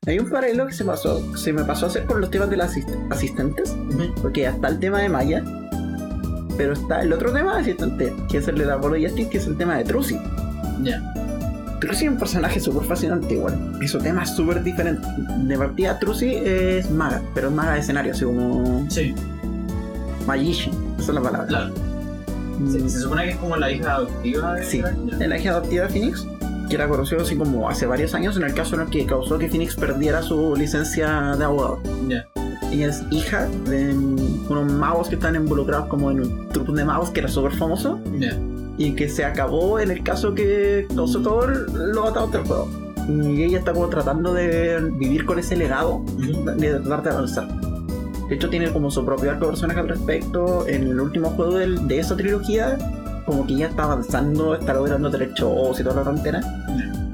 Hay un paralelo que se pasó, se me pasó a hacer con los temas de las asist- asistentes, porque ya está el tema de Maya, pero está el otro tema de asistente, que es el de la Apollo Justice, que es el tema de Trucy. Ya. Trucy es un personaje súper fascinante igual, y su tema es súper diferente. De partida, Trucy es maga, pero es maga de escenario, así como Sí, Magician, esa es la palabra. claro. Mm, Se, se supone que es como la hija adoptiva de Sí. La hija adoptiva de Phoenix, que era conocido así como hace varios años en el caso en el que causó que Phoenix perdiera su licencia de abogado. Ya. Ella es hija de unos magos que están involucrados como en un truco de magos que era súper famoso Ya. y que se acabó en el caso que causó todos los atados del juego. Y ella está como tratando de vivir con ese legado Ujú. de tratar de avanzar. De hecho, tiene como su propio arco de personaje al respecto. En el último juego del- de esa trilogía, como que ya está avanzando, está logrando tener shows y toda la frontera.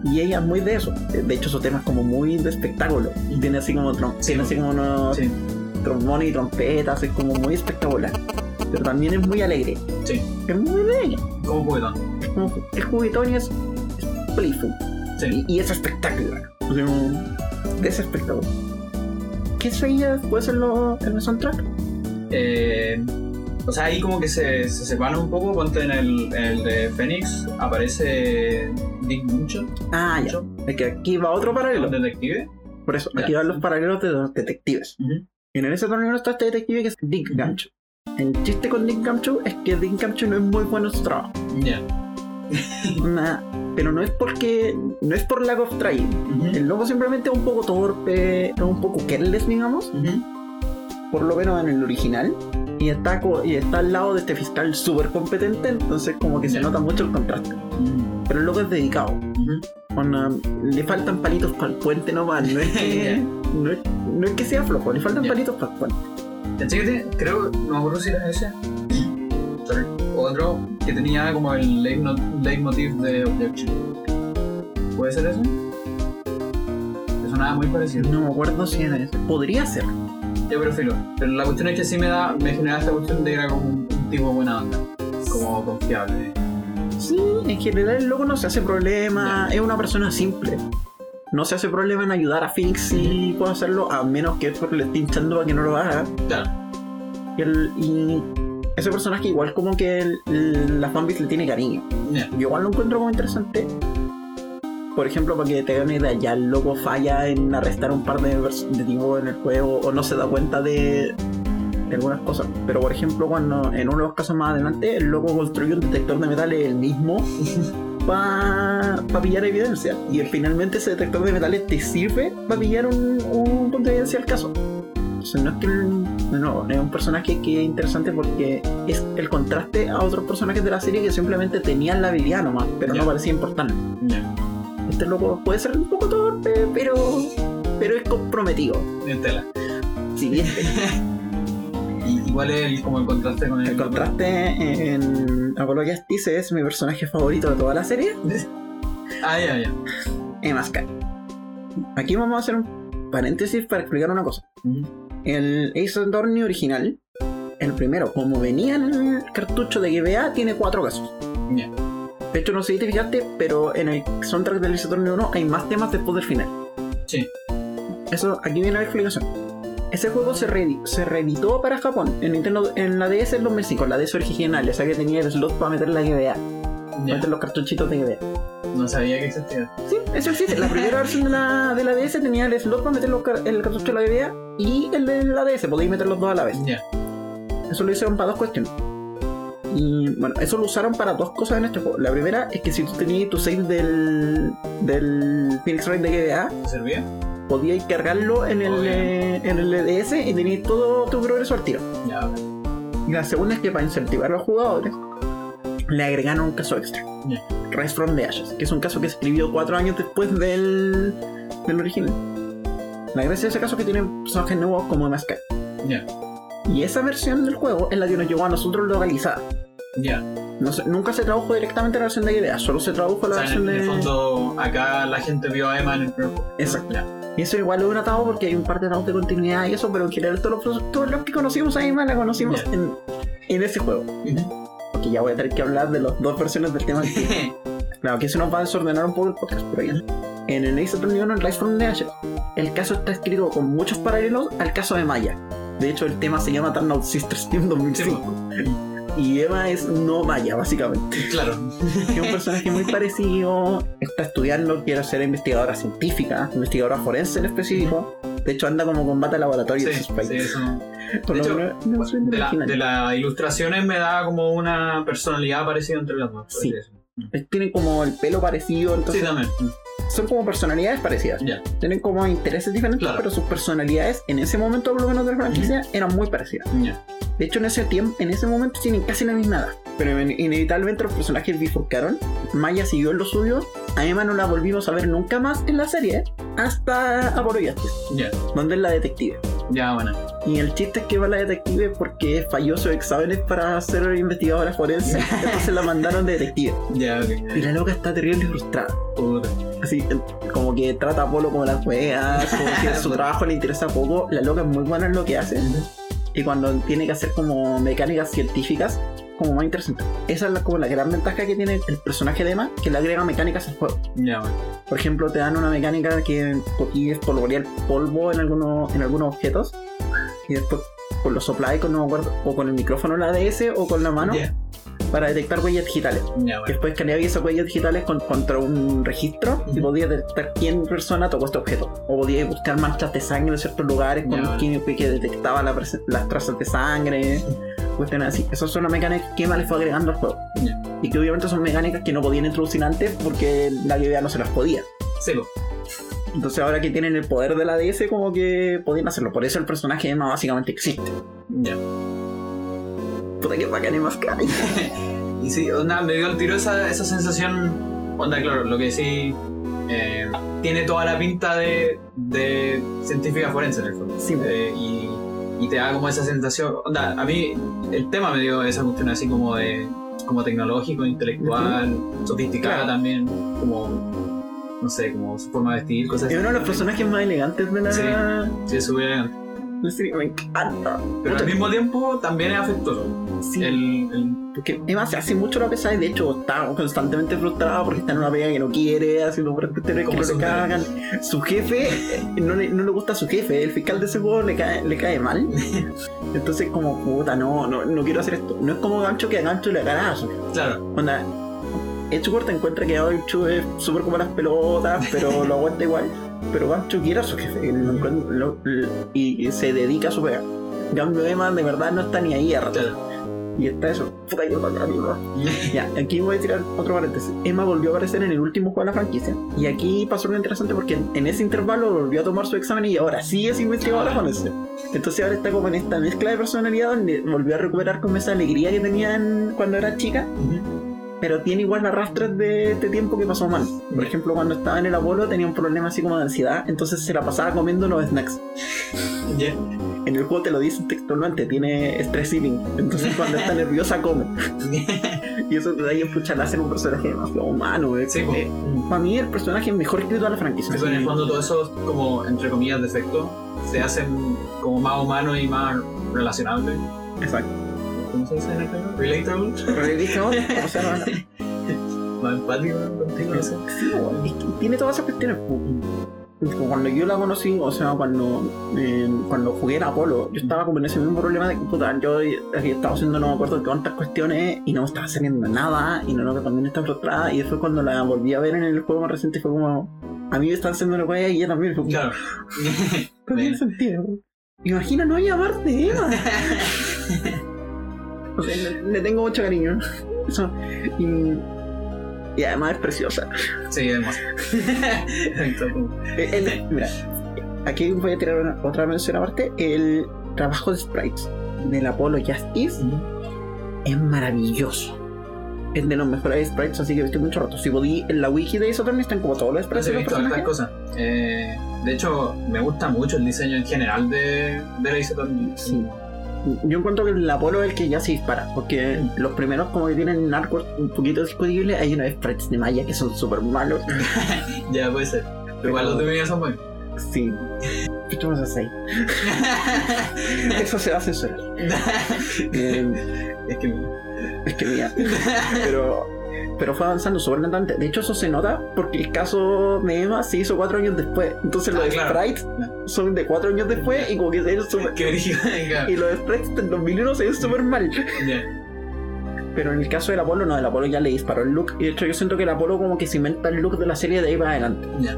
Y ella es muy de eso. De hecho, su tema es como muy de espectáculo. Tiene así como, trom- Sí, tiene así como unos Sí, trombones y trompetas, es como muy espectacular. Pero también es muy alegre. sí. Es muy alegre. Como juguetón. Es, como, es juguetón y es, es playful. Sí. Y, y es espectacular. Es espectacular. ¿Qué sería después en, lo, en el soundtrack? Eh, o sea, ahí como que se, se separa un poco. Ponte en el, el de Phoenix, aparece Dick Mucho, Ah, ya. Es que aquí va otro paralelo. el detective. Por eso, Ya. aquí van los paralelos de los detectives. Y en ese torneo está este detective que es Dick Gamcho. El chiste con Dick Gamcho es que Dick Gamcho no es muy bueno en su trabajo. Ya. Nah, pero no es porque. No es por lack of trying. El lobo simplemente es un poco torpe, es un poco careless, digamos, por lo menos en el original. Y está, y está al lado de este fiscal súper competente, entonces como que se nota mucho el contraste. Ujú. Pero el loco es dedicado. Le faltan palitos para el puente nomás. No es que, no es, no es que sea flojo, le faltan palitos para el puente. Creo, no me acuerdo si era ese. Sorry. Otro que tenía como el leitmotiv de Objection. ¿Puede ser ese? Me sonaba muy parecido. No me acuerdo si era ese. Podría ser. Yo prefiero. Pero la cuestión es que sí me da, me generaba esta cuestión de que era como un, un tipo buena onda. Como confiable. Sí, en general el loco no se hace problema, es una persona simple. No se hace problema en ayudar a Phoenix si puede hacerlo, a menos que porque le esté hinchando para que no lo haga. Claro. Y, el- y ese personaje igual como que el- el- la fanbase le tiene cariño. Yo igual lo encuentro como interesante. Por ejemplo, para que te hagan una idea, ya el loco falla en arrestar un par de, de tipos en el juego o no se da cuenta de, de algunas cosas. Pero por ejemplo, cuando en uno de los casos más adelante, el loco construyó un detector de metales él mismo para pillar evidencia. Y finalmente ese detector de metales te sirve para pillar un, un punto de evidencia al caso. Entonces no es que el- no, es un personaje que es interesante porque es el contraste a otros personajes de la serie que simplemente tenían la habilidad nomás, pero Ya. no parecía importante. Ya. Este loco puede ser un poco torpe, pero pero es comprometido. En tela. Sí, ¿Y igual es el, como el contraste con el. el contraste en Apollo Justice es mi personaje favorito de toda la serie, Ah, ya, ya. Emma Sky. Aquí vamos a hacer un paréntesis para explicar una cosa. El Ace Attorney original, el primero, como venía en el cartucho de GBA, tiene cuatro casos. Ya. De hecho, no sé si te fijaste, pero en el soundtrack del Attorney 1 hay más temas después del final. Sí. Eso, aquí viene la explicación. Ese juego se, reedi- se reeditó para Japón en Nintendo, en la DS en 2005, la DS original, esa que tenía el slot para meter la GBA, Ya. meter los cartuchitos de GBA. No sabía que existía. Sí, eso existe. La primera versión de la, de la DS tenía el slot para meter los car- el cartucho de la GBA y el de la DS, podéis meter los dos a la vez. Ya. Eso lo hicieron para dos cuestiones. Y bueno, eso lo usaron para dos cosas en este juego. La primera es que si tú tenías tu save del, del Phoenix Wright de GBA, ¿Te servía? podías cargarlo en el, eh, en el DS y tenías todo tu progreso al tiro. Ya. Y la segunda es que para incentivar a los jugadores, le agregaron un caso extra. Ya. Rise from the Ashes, que es un caso que se escribió cuatro años después del, del original. La gracia de ese caso es que tiene personajes nuevos como Masca. Ya. Y esa versión del juego es la que nos llegó a nosotros localizada. Ya. No nunca se tradujo directamente la versión de idea, solo se tradujo O la sea, en, versión en de. el fondo, acá la gente vio a Emma en el primer juego. Exacto. Y eso igual lo he notado porque hay un par de datos de continuidad y eso, pero en general todos los, todos los que conocimos a Emma la conocimos en, en ese juego. Porque ya voy a tener que hablar de las dos versiones del tema. Claro, que se nos va a desordenar un poco el podcast, pero ya. en el Ace Attorney 1, el Rise from the Ashes, el caso está escrito con muchos paralelos al caso de Maya. De hecho, el tema se llama Turnout Sisters Team 2005. Y Eva es no Maya, básicamente. Claro. Es un personaje muy parecido. Está estudiando, quiere ser investigadora científica, investigadora forense en específico. De hecho, anda como combate laboratorio. Sí, sprites. sí, eso. De hecho, no De, la- de las ilustraciones me da como una personalidad parecida entre las dos. Sí. Tienen como el pelo parecido, Sí, entonces también. Son como personalidades parecidas. Ya. Tienen como intereses diferentes, Claro. pero sus personalidades en ese momento, por lo menos de la franquicia, eran muy parecidas. De hecho, en ese tiempo, en ese momento tienen casi la misma edad. Pero in- inevitablemente los personajes bifurcaron. Maya siguió en lo suyo. A Emma no la volvimos a ver nunca más en la serie. Hasta Apolo Ya. donde es la detective. Ya, bueno. Y el chiste es que va la detective porque falló sus exámenes para ser investigadora forense. entonces la mandaron de detective. Ya, ok. Y la loca está terrible frustrada. Puta. Así, como que trata a Apolo como las weas, como que su trabajo le interesa poco. La loca es muy buena en lo que hace. Y cuando tiene que hacer como mecánicas científicas, como más interesante. Esa es la, como la gran ventaja que tiene el personaje de Emma, que le agrega mecánicas al juego. Ya, bueno. Por ejemplo, te dan una mecánica que es polvorear polvo en algunos, en algunos objetos. Y después con los sopláis con, no me acuerdo, o con el micrófono en la ADS o con la mano para detectar huellas digitales. Bueno. Después escaneaba esas huellas digitales con- contra un registro y podías detectar quién persona tocó este objeto. O podías buscar manchas de sangre en ciertos lugares con Ya, un químico que detectaba la las trazas de sangre. Cuestiones así. Esas son las mecánicas que Emma le fue agregando al juego. Y que obviamente son mecánicas que no podían introducir antes porque la idea no se las podía. Sí. Entonces ahora que tienen el poder de la DS como que podían hacerlo. Por eso el personaje de Emma básicamente existe. Ya. Puta que bacán más caro. Y sí, onda, me dio al tiro esa, esa sensación. Onda, claro, lo que sí. eh, tiene toda la pinta de, de científica forense en el fondo. Sí. Eh, y, y te da como esa sensación. Onda, a mí el tema me dio esa cuestión así como de. como tecnológico, intelectual, sofisticada Claro. también. Como. No sé, como su forma de vestir, cosas así. Es uno de los personajes más elegantes de la, Sí. Sí, es súper elegante. La serie. Me encanta. Pero al mismo tiempo también es afectuoso. Sí. El, el- Porque Emma se hace mucho la pesada y de hecho está constantemente frustrada porque está en una pega que no quiere, haciendo puras cuestiones que no le cagan. Su jefe, eh, no le, no le gusta a su jefe, el fiscal de ese juego le cae, le cae mal. Entonces como, puta, no, no, no quiero hacer esto. No es como Gancho que a Gancho le gana a su jefe. claro, Onda, corta encuentra que Gancho es súper como las pelotas, pero lo aguanta igual. Pero Gancho quiere a su jefe y, lo lo- se dedica a su pega. Cambio, Emma de verdad no está ni ahí a rato. Y está eso. Puta bacán, ¿no? Ya, aquí voy a tirar otro paréntesis. Emma volvió a aparecer en el último juego de la franquicia. Y aquí pasó algo interesante porque en, en ese intervalo volvió a tomar su examen y ahora sí es investigadora con ese. Entonces ahora está como en esta mezcla de personalidad donde volvió a recuperar como esa alegría que tenía en- cuando era chica, pero tiene igual arrastres de este tiempo que pasó mal. Por ejemplo, cuando estaba en el Apolo tenía un problema así como de ansiedad, entonces se la pasaba comiendo los snacks. En el juego te lo dicen textualmente, tiene stress eating. Entonces cuando está nerviosa come. Y eso te da ahí escuchar hacer un personaje demasiado humano, eh. Sí. Eh, para mí el personaje mejor escrito de la franquicia. Eso en el fondo todos esos como entre comillas defectos se hacen como más humanos y más relacionables. Exacto. ¿Cómo se dice en español? Relatable. Pero le dije, "Oh, o sea, no, no". Más empático contigo, no sé. Sí, bueno, es que tiene todas esas cuestiones. Como Cuando yo la conocí, o sea, cuando, eh, cuando jugué en Apolo, yo estaba como en ese mismo problema de que puta, yo eh, estaba haciendo no me acuerdo cuántas cuestiones y no me estaba saliendo nada y no lo que también estaba frustrada y después cuando la volví a ver en el juego más reciente fue como a mí me están haciendo una wea y ella también fue como, Claro. Tiene sentido. Imagina no llamarte Emma. O sea, le, le tengo mucho cariño. Eso. Y, y además es preciosa. Sí, además. Mira, aquí voy a tirar una- otra mención aparte. El trabajo de sprites del Apollo Justice es maravilloso. Es de los mejores sprites, así que he visto mucho rato. Si podí, en la wiki de eso también están como todos los sprites he de los cosas. Eh, de hecho, me gusta mucho el diseño en general de, de la Attorney. Sí. Yo encuentro que el Apolo es el que ya se dispara, porque los primeros como que tienen arcos un poquito discutibles, hay unos sprites de Maya que son súper malos. ya puede ser. Pero igual los de Miguel son buenos. Sí. ¿Qué vamos a hacer? Eso se va a censurar. Eh, es que. es que mira. Pero pero fue avanzando súper lentamente. De hecho, eso se nota porque el caso de Emma se hizo cuatro años después. Entonces, los Ah, claro. sprites son de cuatro años después y como que se claro. Y los sprites del 2001 se ven súper mal. Ya. Pero en el caso del Apolo, no, el Apolo ya le disparó el look. Y de hecho, yo siento que el Apolo como que cimenta el look de la serie de ahí para adelante. Ya.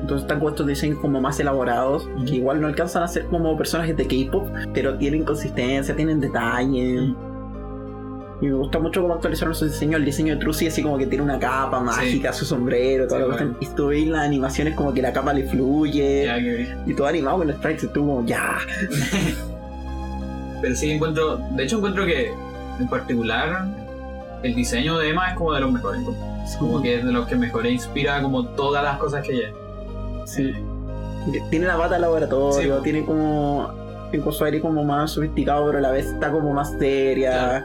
Entonces están con estos diseños como más elaborados, que igual no alcanzan a ser como personajes de K-pop, pero tienen consistencia, tienen detalle. Y me gusta mucho cómo actualizaron su diseño. El diseño de Trucy, así como que tiene una capa mágica, su sombrero, toda Sí, la cuestión. Y tú veis las animaciones como que la capa le fluye. Ya. Y todo animado con los sprites, tú como, ya. Pero sí encuentro, de hecho encuentro que en particular el diseño de Emma es como de los mejores. Es como que es de los que mejor inspira como todas las cosas que ella. Sí. Tiene la pata de laboratorio, Sí. tiene como. Con su aire como más sofisticado, pero a la vez está como más seria.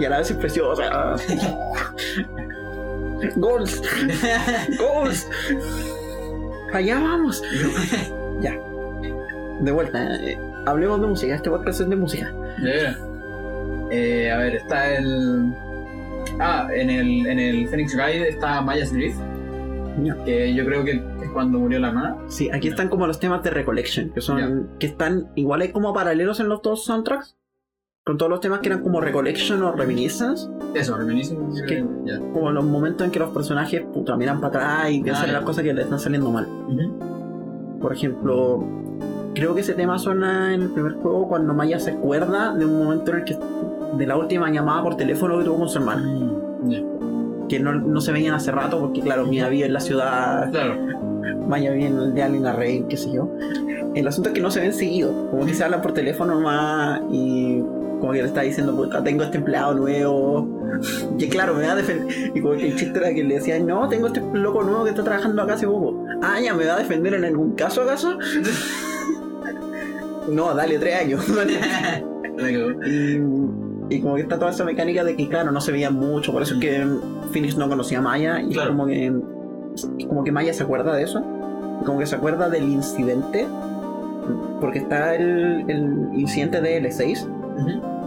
Y a la vez es preciosa. Goals, goals. Allá vamos. ya. De vuelta, eh, hablemos de música. Este podcast es de música. Eh, a ver, está el. Ah, en el, en el Phoenix Ride está Maya's Ya. que yo creo que es cuando murió la hermana. Sí, aquí están como los temas de Recollection, que son. que están. Igual hay como paralelos en los dos soundtracks. Con todos los temas que eran como Recollection o Reminiscence. Eso. Ya. Como los momentos en que los personajes puta, miran para atrás y piensan Ah, las cosas que les están saliendo mal. Por ejemplo, creo que ese tema suena en el primer juego cuando Maya se acuerda de un momento en el que. de la última llamada por teléfono que tuvo con su hermana. Ya. Que no, no se veían hace rato porque, claro, Mia vive en la ciudad, Claro. Maya vive en el de Alina Rey, qué sé yo. El asunto es que no se ven seguido, como que se hablan por teléfono más y como que le está diciendo, puta, tengo este empleado nuevo. Y claro, me va a defender. Y como que el chiste era que le decían, no, tengo este loco nuevo que está trabajando acá hace poco. Ah, ya, ¿me va a defender en algún caso acaso? no, dale tres años. y, y como que está toda esa mecánica de que, claro, no se veían mucho, por eso es que Phoenix no conocía a Maya y Claro. como que como que Maya se acuerda de eso, y como que se acuerda del incidente, porque está el, el incidente de L6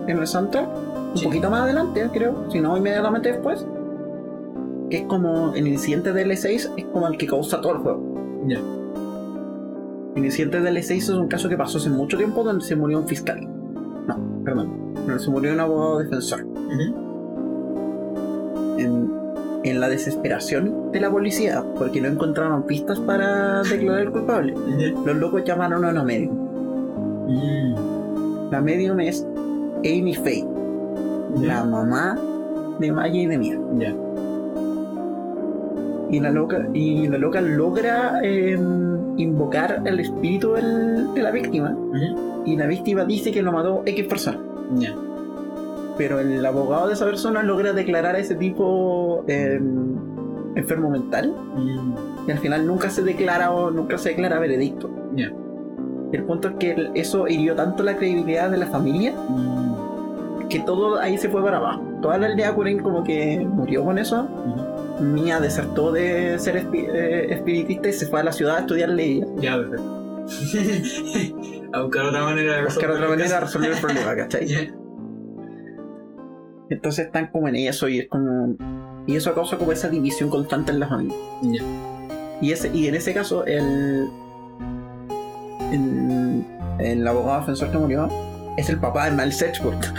En el soundtrack, un Sí. poquito más adelante, creo, si no inmediatamente después, que es como el incidente de L6 es como el que causa todo el juego. Ya. El incidente de L6 es un caso que pasó hace mucho tiempo donde se murió un fiscal. No, perdón, donde se murió un abogado defensor. En, en la desesperación de la policía porque no encontraron pistas para declarar el culpable. Los locos llamaron a una medium. Mm. La medium es Amy Faye, la mamá de Maya y de Mia. Ya. Y la loca, y la loca logra eh, invocar el espíritu del- de la víctima. Y la víctima dice que lo mató X persona. Ya. Pero el abogado de esa persona logra declarar a ese tipo eh, enfermo mental. Mm. y al final nunca se declara o nunca se declara veredicto. Ya. El punto es que eso hirió tanto la credibilidad de la familia Mm. Que todo ahí se fue para abajo. Toda la aldea Kuren como que murió con eso. Ujú. Mia desertó de ser espi- eh, espiritista y se fue a la ciudad a estudiar leyes. Ya, perfecto. a buscar otra manera de Buscar otra manera de resolver el problema, ¿cachai? Entonces están como en eso y es como... Y eso causa como esa división constante en la familia. Y, ese, y en ese caso, el, el, el abogado defensor que murió es el papá de Mal Sedgwick.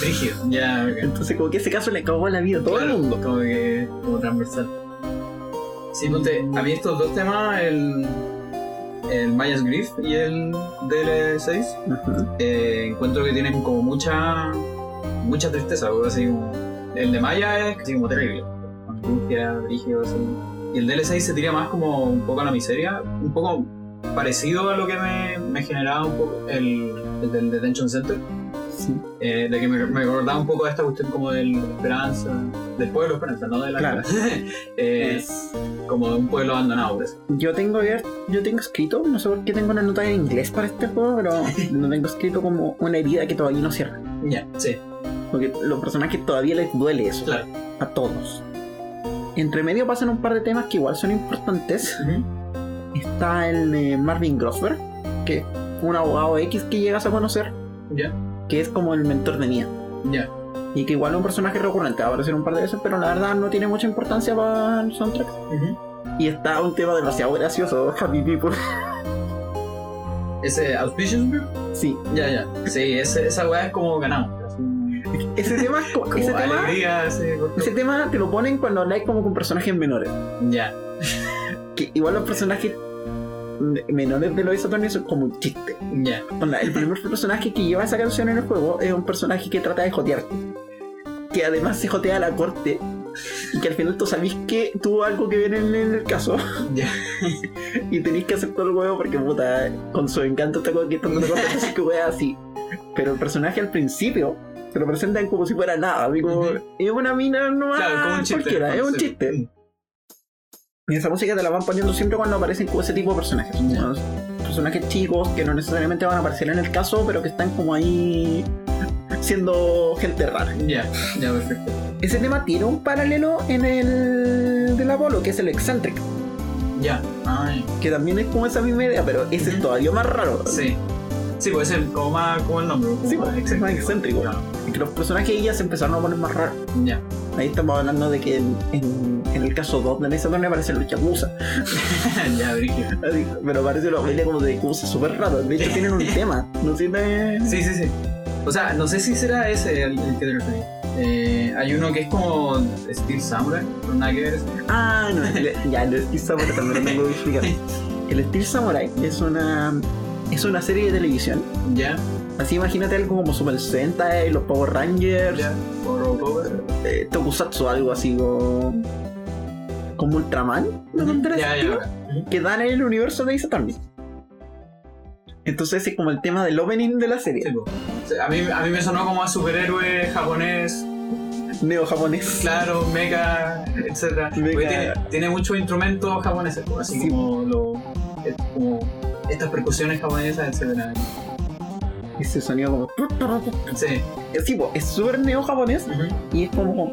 Rígido. Ya, ok. Entonces, como que ese caso le cagó la vida a todo Claro, el mundo. Como que como transversal. Sí, ponte, a mí estos dos temas, el, el Maya's Grief y el DL6, Ujú. eh, encuentro que tienen como mucha mucha tristeza, algo así como... El de Maya es así como terrible, angustia, brígido, así. Y el DLC se tira más como un poco a la miseria, un poco parecido a lo que me, me generaba un poco el, el del Detention Center, Sí. eh, de que me, me recordaba un poco a esta cuestión como de la esperanza, del pueblo esperanza, no de la Claro. Eh, Es- como de un pueblo abandonado. Yo tengo yo tengo escrito, no sé por qué tengo una nota en inglés para este juego, pero lo tengo escrito como una herida que todavía no cierra. Ya, sí, Porque los personajes todavía les duele eso. claro. A todos. Entre medio pasan un par de temas que igual son importantes. Está el de Marvin Grosberg, que es un abogado X que llegas a conocer, Ya, que es como el mentor de Mia. ya. Y que igual es un personaje recurrente, va a aparecer un par de veces, pero la verdad no tiene mucha importancia para el soundtrack. Y está un tema demasiado gracioso, Happy People. ¿Ese Auspicious? Sí, Ya, ya. Sí, ese, esa weá es como ganamos. ese tema, es co- Como ese tema, alegría, ese corto. ese tema te lo ponen cuando habláis como con personajes menores. Ya. Que igual los personajes menores de los Ace son como un chiste. El primer personaje que lleva esa canción en el juego es un personaje que trata de jotearte. Que además se jotea a la corte. Y que al final tú sabís que tuvo algo que ver en el caso. Y tenéis que aceptar el huevo porque puta, con su encanto está conquistando la corte, así que wea así. Pero el personaje al principio se lo presentan como si fuera nada. como, Ujú. Es una mina no Claro, como un chiste. cualquiera, es un chiste. Y esa música te la van poniendo siempre cuando aparecen como ese tipo de personajes. Personajes chicos que no necesariamente van a aparecer en el caso, pero que están como ahí siendo gente rara. Ya, ya, perfecto. Ese tema tiene un paralelo en el del Apolo, que es el Eccentric, Ya. Ay. que también es como esa misma idea, pero ese es todavía más raro. Sí. Sí, puede ser como más como el nombre. Como Sí, más pues, excéntrico. más excéntrico. Claro. Y que los personajes ya se empezaron a poner más raros. Ya. Ahí estamos hablando de que en, en- en el caso 2 de esa torneo aparecen los Yakuza. ya. Así, Pero aparece los bailes como de Yakuza súper raros. De hecho, tienen un tema. No tiene. Sí, sí, sí. O sea, no sé si será ese el, el que te referí. Eh, hay uno que es como Steel Samurai, pero nada que ver. Ah, no, el- ya, el Steel Samurai también lo tengo que explicar. El Steel Samurai es una. Es una serie de televisión. Ya, Así imagínate algo como Super Sentai, los Power Rangers, ya. O Robopower. eh, Tokusatsu, algo así como. Como Ultraman. ese ya. Que dan en el universo de Ace Attorney. Entonces es como el tema del opening de la serie. Sí, a, mí, a mí me sonó como a superhéroe japonés, Neo japonés. claro, mecha, etc. Porque tiene, tiene muchos instrumentos japoneses, po, así Sí. como, lo, como estas percusiones japonesas, etc. Ese sonido como. Sí. Es tipo, es súper neo japonés y es como.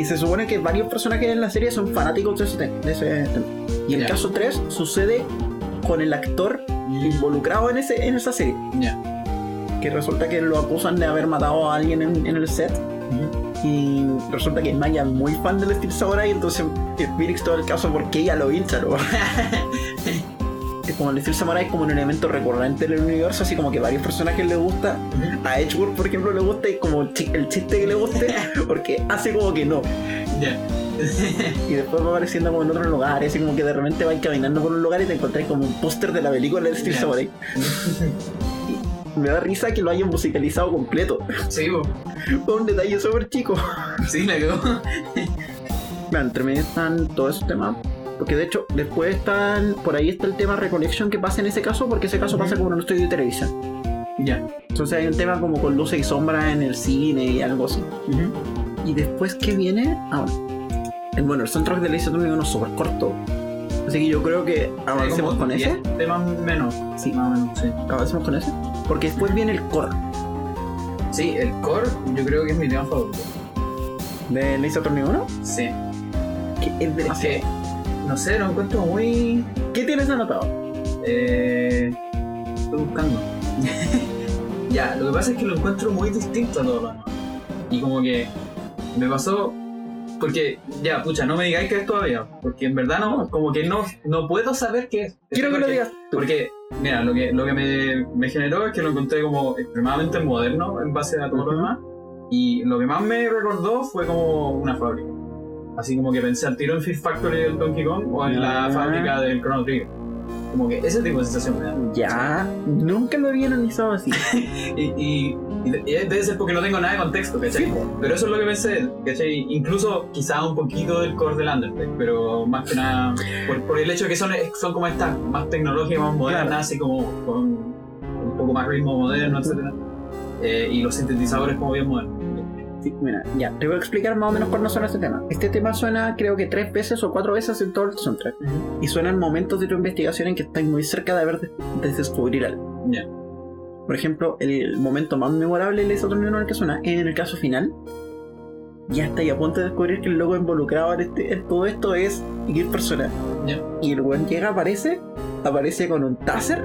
Y se supone que varios personajes en la serie son fanáticos de ese, te- de ese tema. Y el caso 3 sucede con el actor involucrado en, ese, en esa serie. Ya. Que resulta que lo acusan de haber matado a alguien en, en el set. Y resulta que Maya es muy fan del Steel Samurai. Entonces Phoenix todo el caso porque ella lo hincha. ¿no? Como el Steel Samurai es como un elemento recurrente en el universo. Así como que varios personajes le gusta. A Edgeworth, por ejemplo, le gusta y como el chiste que le guste, porque hace como que no. Ya. Y después va apareciendo como en otros lugares, así como que de repente vais caminando por un lugar y te encontrás como un póster de la película de Steel. Samurai. Me da risa que lo hayan musicalizado completo. Sí. Fue un detalle súper chico. sí, la quedó. Entre medio están todos esos temas. Porque de hecho, después están. Por ahí está el tema Reconnection que pasa en ese caso, porque ese caso pasa como en un estudio de televisión. Ya. Entonces hay un tema como con luces y sombras en el cine y algo así. Y después, ¿qué viene? Ah, bueno. El, bueno, el soundtrack de Lazy Attorney uno súper corto. Así que yo creo que avancemos con ese. Temas menos. Sí, Más o menos, sí. avancemos con ese. Porque después viene el core Sí, el core yo creo que es mi tema favorito. de Lazy Attorney 1. Sí. Que es Es demasiado. No sé, lo encuentro muy... ¿Qué tienes anotado? Eh, estoy buscando. ya, lo que pasa es que lo encuentro muy distinto a todo lo demás. Y como que me pasó... Porque, ya, pucha, no me digáis que es todavía. Porque en verdad no, como que no, no puedo saber qué es. Quiero que lo digas tú. Porque, mira, lo que, lo que me, me generó es que lo encontré como extremadamente moderno en base a todo lo demás. Y lo que más me recordó fue como una fábrica. Así como que pensé al tiro en Fifth Factory del Donkey Kong o en la Ah. fábrica del Chrono Trigger. Como que ese tipo de sensación me da. Ya, nunca lo había analizado así. Y, y, y de- y debe ser porque no tengo nada de contexto, ¿cachai? Sí. Pero eso es lo que pensé, ¿cachai? Incluso quizá un poquito del core del Undertale, pero más que nada por, por el hecho de que son, son como estas más tecnológicas, más modernas, Claro. así como con un poco más ritmo moderno, etc. y los sintetizadores como bien modernos. Sí, mira, ya, te voy a explicar más o menos cuándo suena este tema. Este tema suena creo que tres veces o cuatro veces en todo el soundtrack. Y suenan momentos de tu investigación en que estás muy cerca de haber de, de descubrir algo. Ya. Por ejemplo, el momento más memorable de otro en el que suena es en el caso final. Ya está a punto de descubrir que el loco involucrado en, este- en todo esto es Gear Persona. Ya. Y el weón llega, aparece, aparece con un taser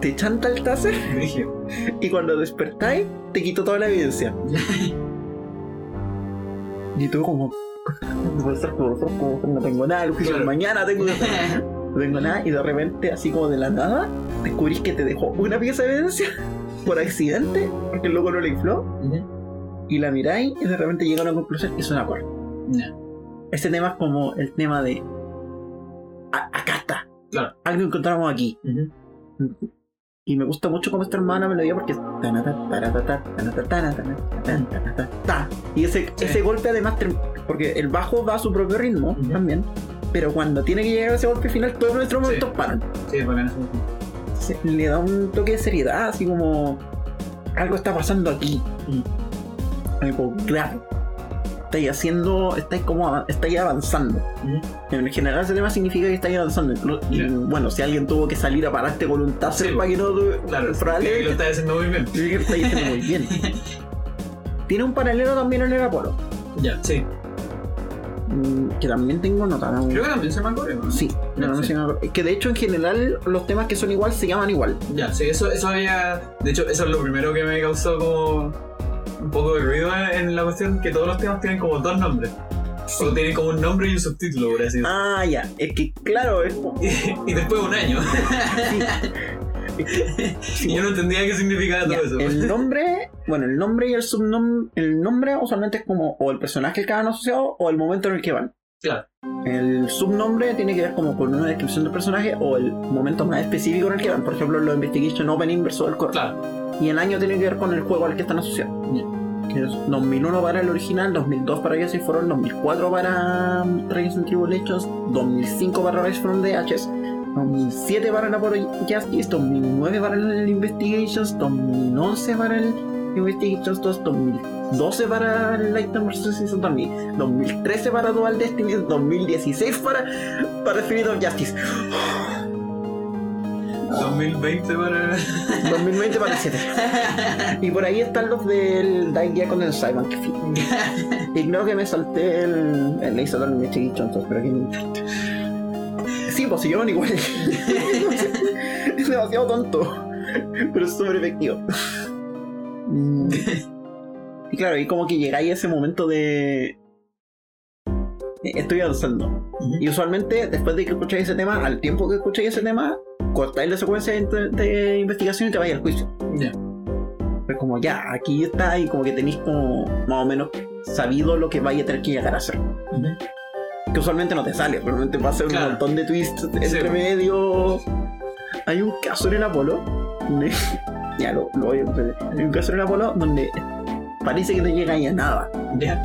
te chanta el taser y cuando despertáis te quito toda la evidencia. Y tú como... no tengo nada, el juicio Claro. mañana tengo que. No tengo nada y de repente así como de la nada descubrís que te dejó una pieza de evidencia por accidente porque el loco no la infló y la miráis y de repente llega a una conclusión y es una. Ya. Este tema es como el tema de... "A- acá está. Claro. Algo encontramos aquí. Y me gusta mucho cómo esta hermana melodía porque es. Y ese, Sí. ese golpe además, porque el bajo va a su propio ritmo también, pero cuando tiene que llegar a ese golpe final, todos nuestros Sí. momentos paran. Sí, bacán eso. Se- le da un toque de seriedad, así como algo está pasando aquí. Y como, claro, estáis haciendo, estáis como estáis avanzando. En general ese tema significa que estáis avanzando. Y bueno, si alguien tuvo que salir a pararte con un taser Sí, para que no... Claro, probablemente que lo estás haciendo muy bien. Sí, que está diciendo muy bien. Tiene un paralelo también en el Apolo. Ya, sí. mm, Que también tengo notado. Creo que también se me acuerda. ¿no? Sí, no, no Sí. que de hecho en general los temas que son igual se llaman igual. Ya, sí, eso, eso había. De hecho, eso es lo primero que me causó como un poco de ruido en, la cuestión, que todos los temas tienen como dos nombres. O tienen como un nombre y un subtítulo, por así decirlo. Ah, ya. Es que claro, es como- Y, y después un año. y yo no entendía qué significaba ya, todo eso. el nombre, bueno, el nombre y el subnombre, el nombre usualmente es como o el personaje que van asociado o el momento en el que van. Claro. El subnombre tiene que ver como con una descripción del personaje o el momento más específico en el que van. Por ejemplo, los Investigation Opening versus el core. Claro. Y el año tiene que ver con el juego al que están asociados. Que es 2001 para el original, 2002 para Jesse Forum, 2004 para um, Trains and Tribulations, 2005 para Rise from the Ashes, 2007 para el Apollo Justice, 2009 para el Investigations, 2011 para el Investigations 2, 2012 para el Light vs. Season 2000, 2013 para Dual Destiny, 2016 para, para Spirit of Justice, 2020 para. 2020 para el 7. Y por ahí están los del Dying Gear con el Simon que fui. Ignoro que me salté el, el Laser Dawn Investigation, entonces, pero aquí no importa. Sí, pues se llaman igual. es demasiado tonto. Pero es súper efectivo. Mm. Y claro, y como que llegáis a ese momento de. eh, Estoy avanzando. Y usualmente, después de que escucháis ese tema, al tiempo que escucháis ese tema, cortáis la secuencia de, de investigación y te vais al juicio. Ya. Pero como ya, aquí está y como que tenéis como más o menos sabido lo que vaya a tener que llegar a hacer. Que usualmente no te sale, realmente pasa un Claro. montón de twists entre Sí. medio. Hay un caso en el Apolo. Ya lo, lo voy a Hay un caso en Apolo donde parece que no llegáis a nada. Ya.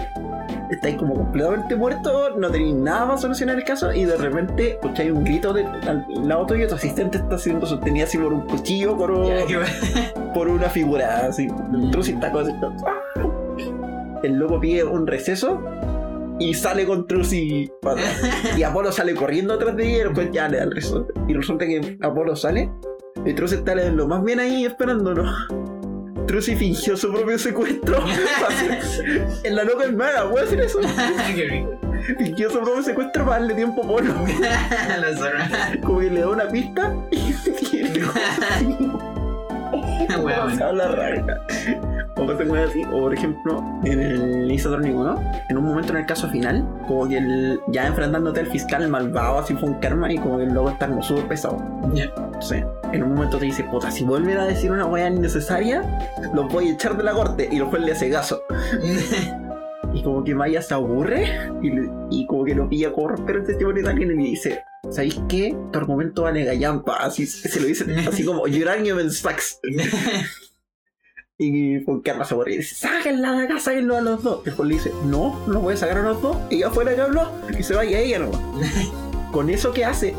Estáis como completamente muertos, no tenéis nada para solucionar el caso y de repente escucháis un grito de al lado tuyo y tu asistente está siendo sostenido así por un cuchillo, por, un- Ya, por una figura así. Trucy está con- El loco pide un receso y sale con Trucy atrás. Y Apolo sale corriendo atrás de ella y después ya le da el receso. Y resulta que Apolo sale y Trucy está lo más bien ahí esperándolo. Trucy fingió su propio secuestro. en la loca es mala, ¿puedo decir eso? Qué rico. Fingió su propio secuestro para darle tiempo a. Como que le da una pista y. Se habla rara. O cosas como así. O por ejemplo, en el Isotronic 1, en un momento en el caso final, como que el, ya enfrentándote al fiscal malvado, así fue un karma y como que loco está como súper pesado. Sí. En un momento te dice, puta, si vuelven a decir una weá innecesaria, los voy a echar de la corte. Y el juez le hace caso. Y como que Maya se aburre y, como que lo pilla como romper el testimonio de alguien y le dice, ¿sabéis qué? Tu argumento vale gallampa. Así se lo dice, así como, argument sucks. Y con Karma se aburre y dice, sáquenla de acá, sáquenlo a los dos. Y juez le dice, no, no voy a sacar a los dos. Y afuera que habló y se vaya ella nomás. con eso que hace,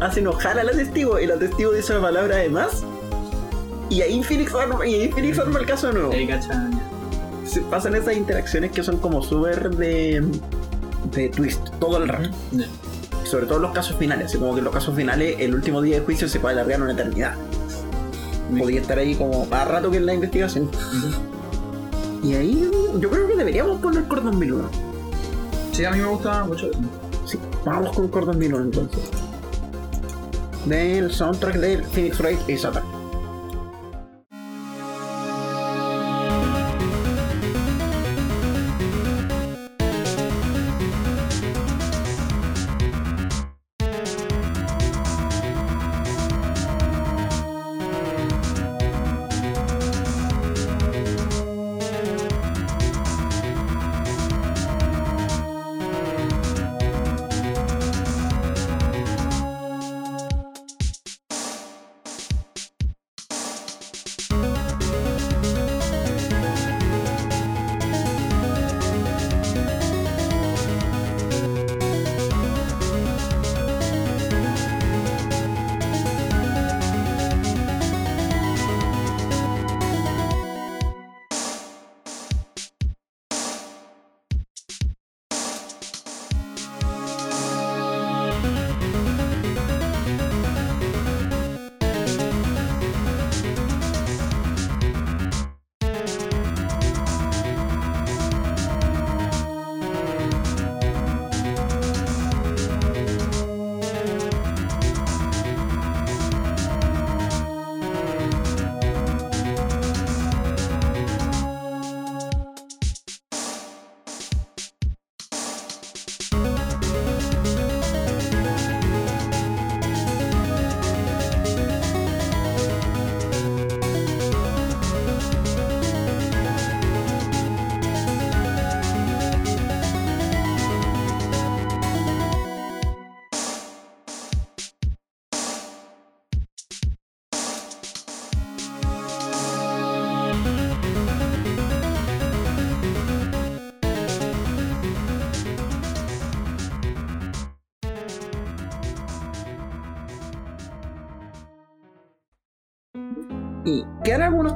hace enojar a la testigo y la testigo dice una palabra de más. Y ahí Phoenix arma, y ahí Phoenix arma el caso de nuevo se pasan esas interacciones que son como súper de, de twist todo el rato. Sobre todo los casos finales. Así como que en los casos finales, el último día de juicio se puede alargar una eternidad. Podría estar ahí como más rato que en la investigación. Y ahí yo creo que deberíamos poner Core 2001. Sí, a mí me gusta mucho eso. Sí, vamos con Core 2001 entonces. Del soundtrack del Phoenix Wright y Satan.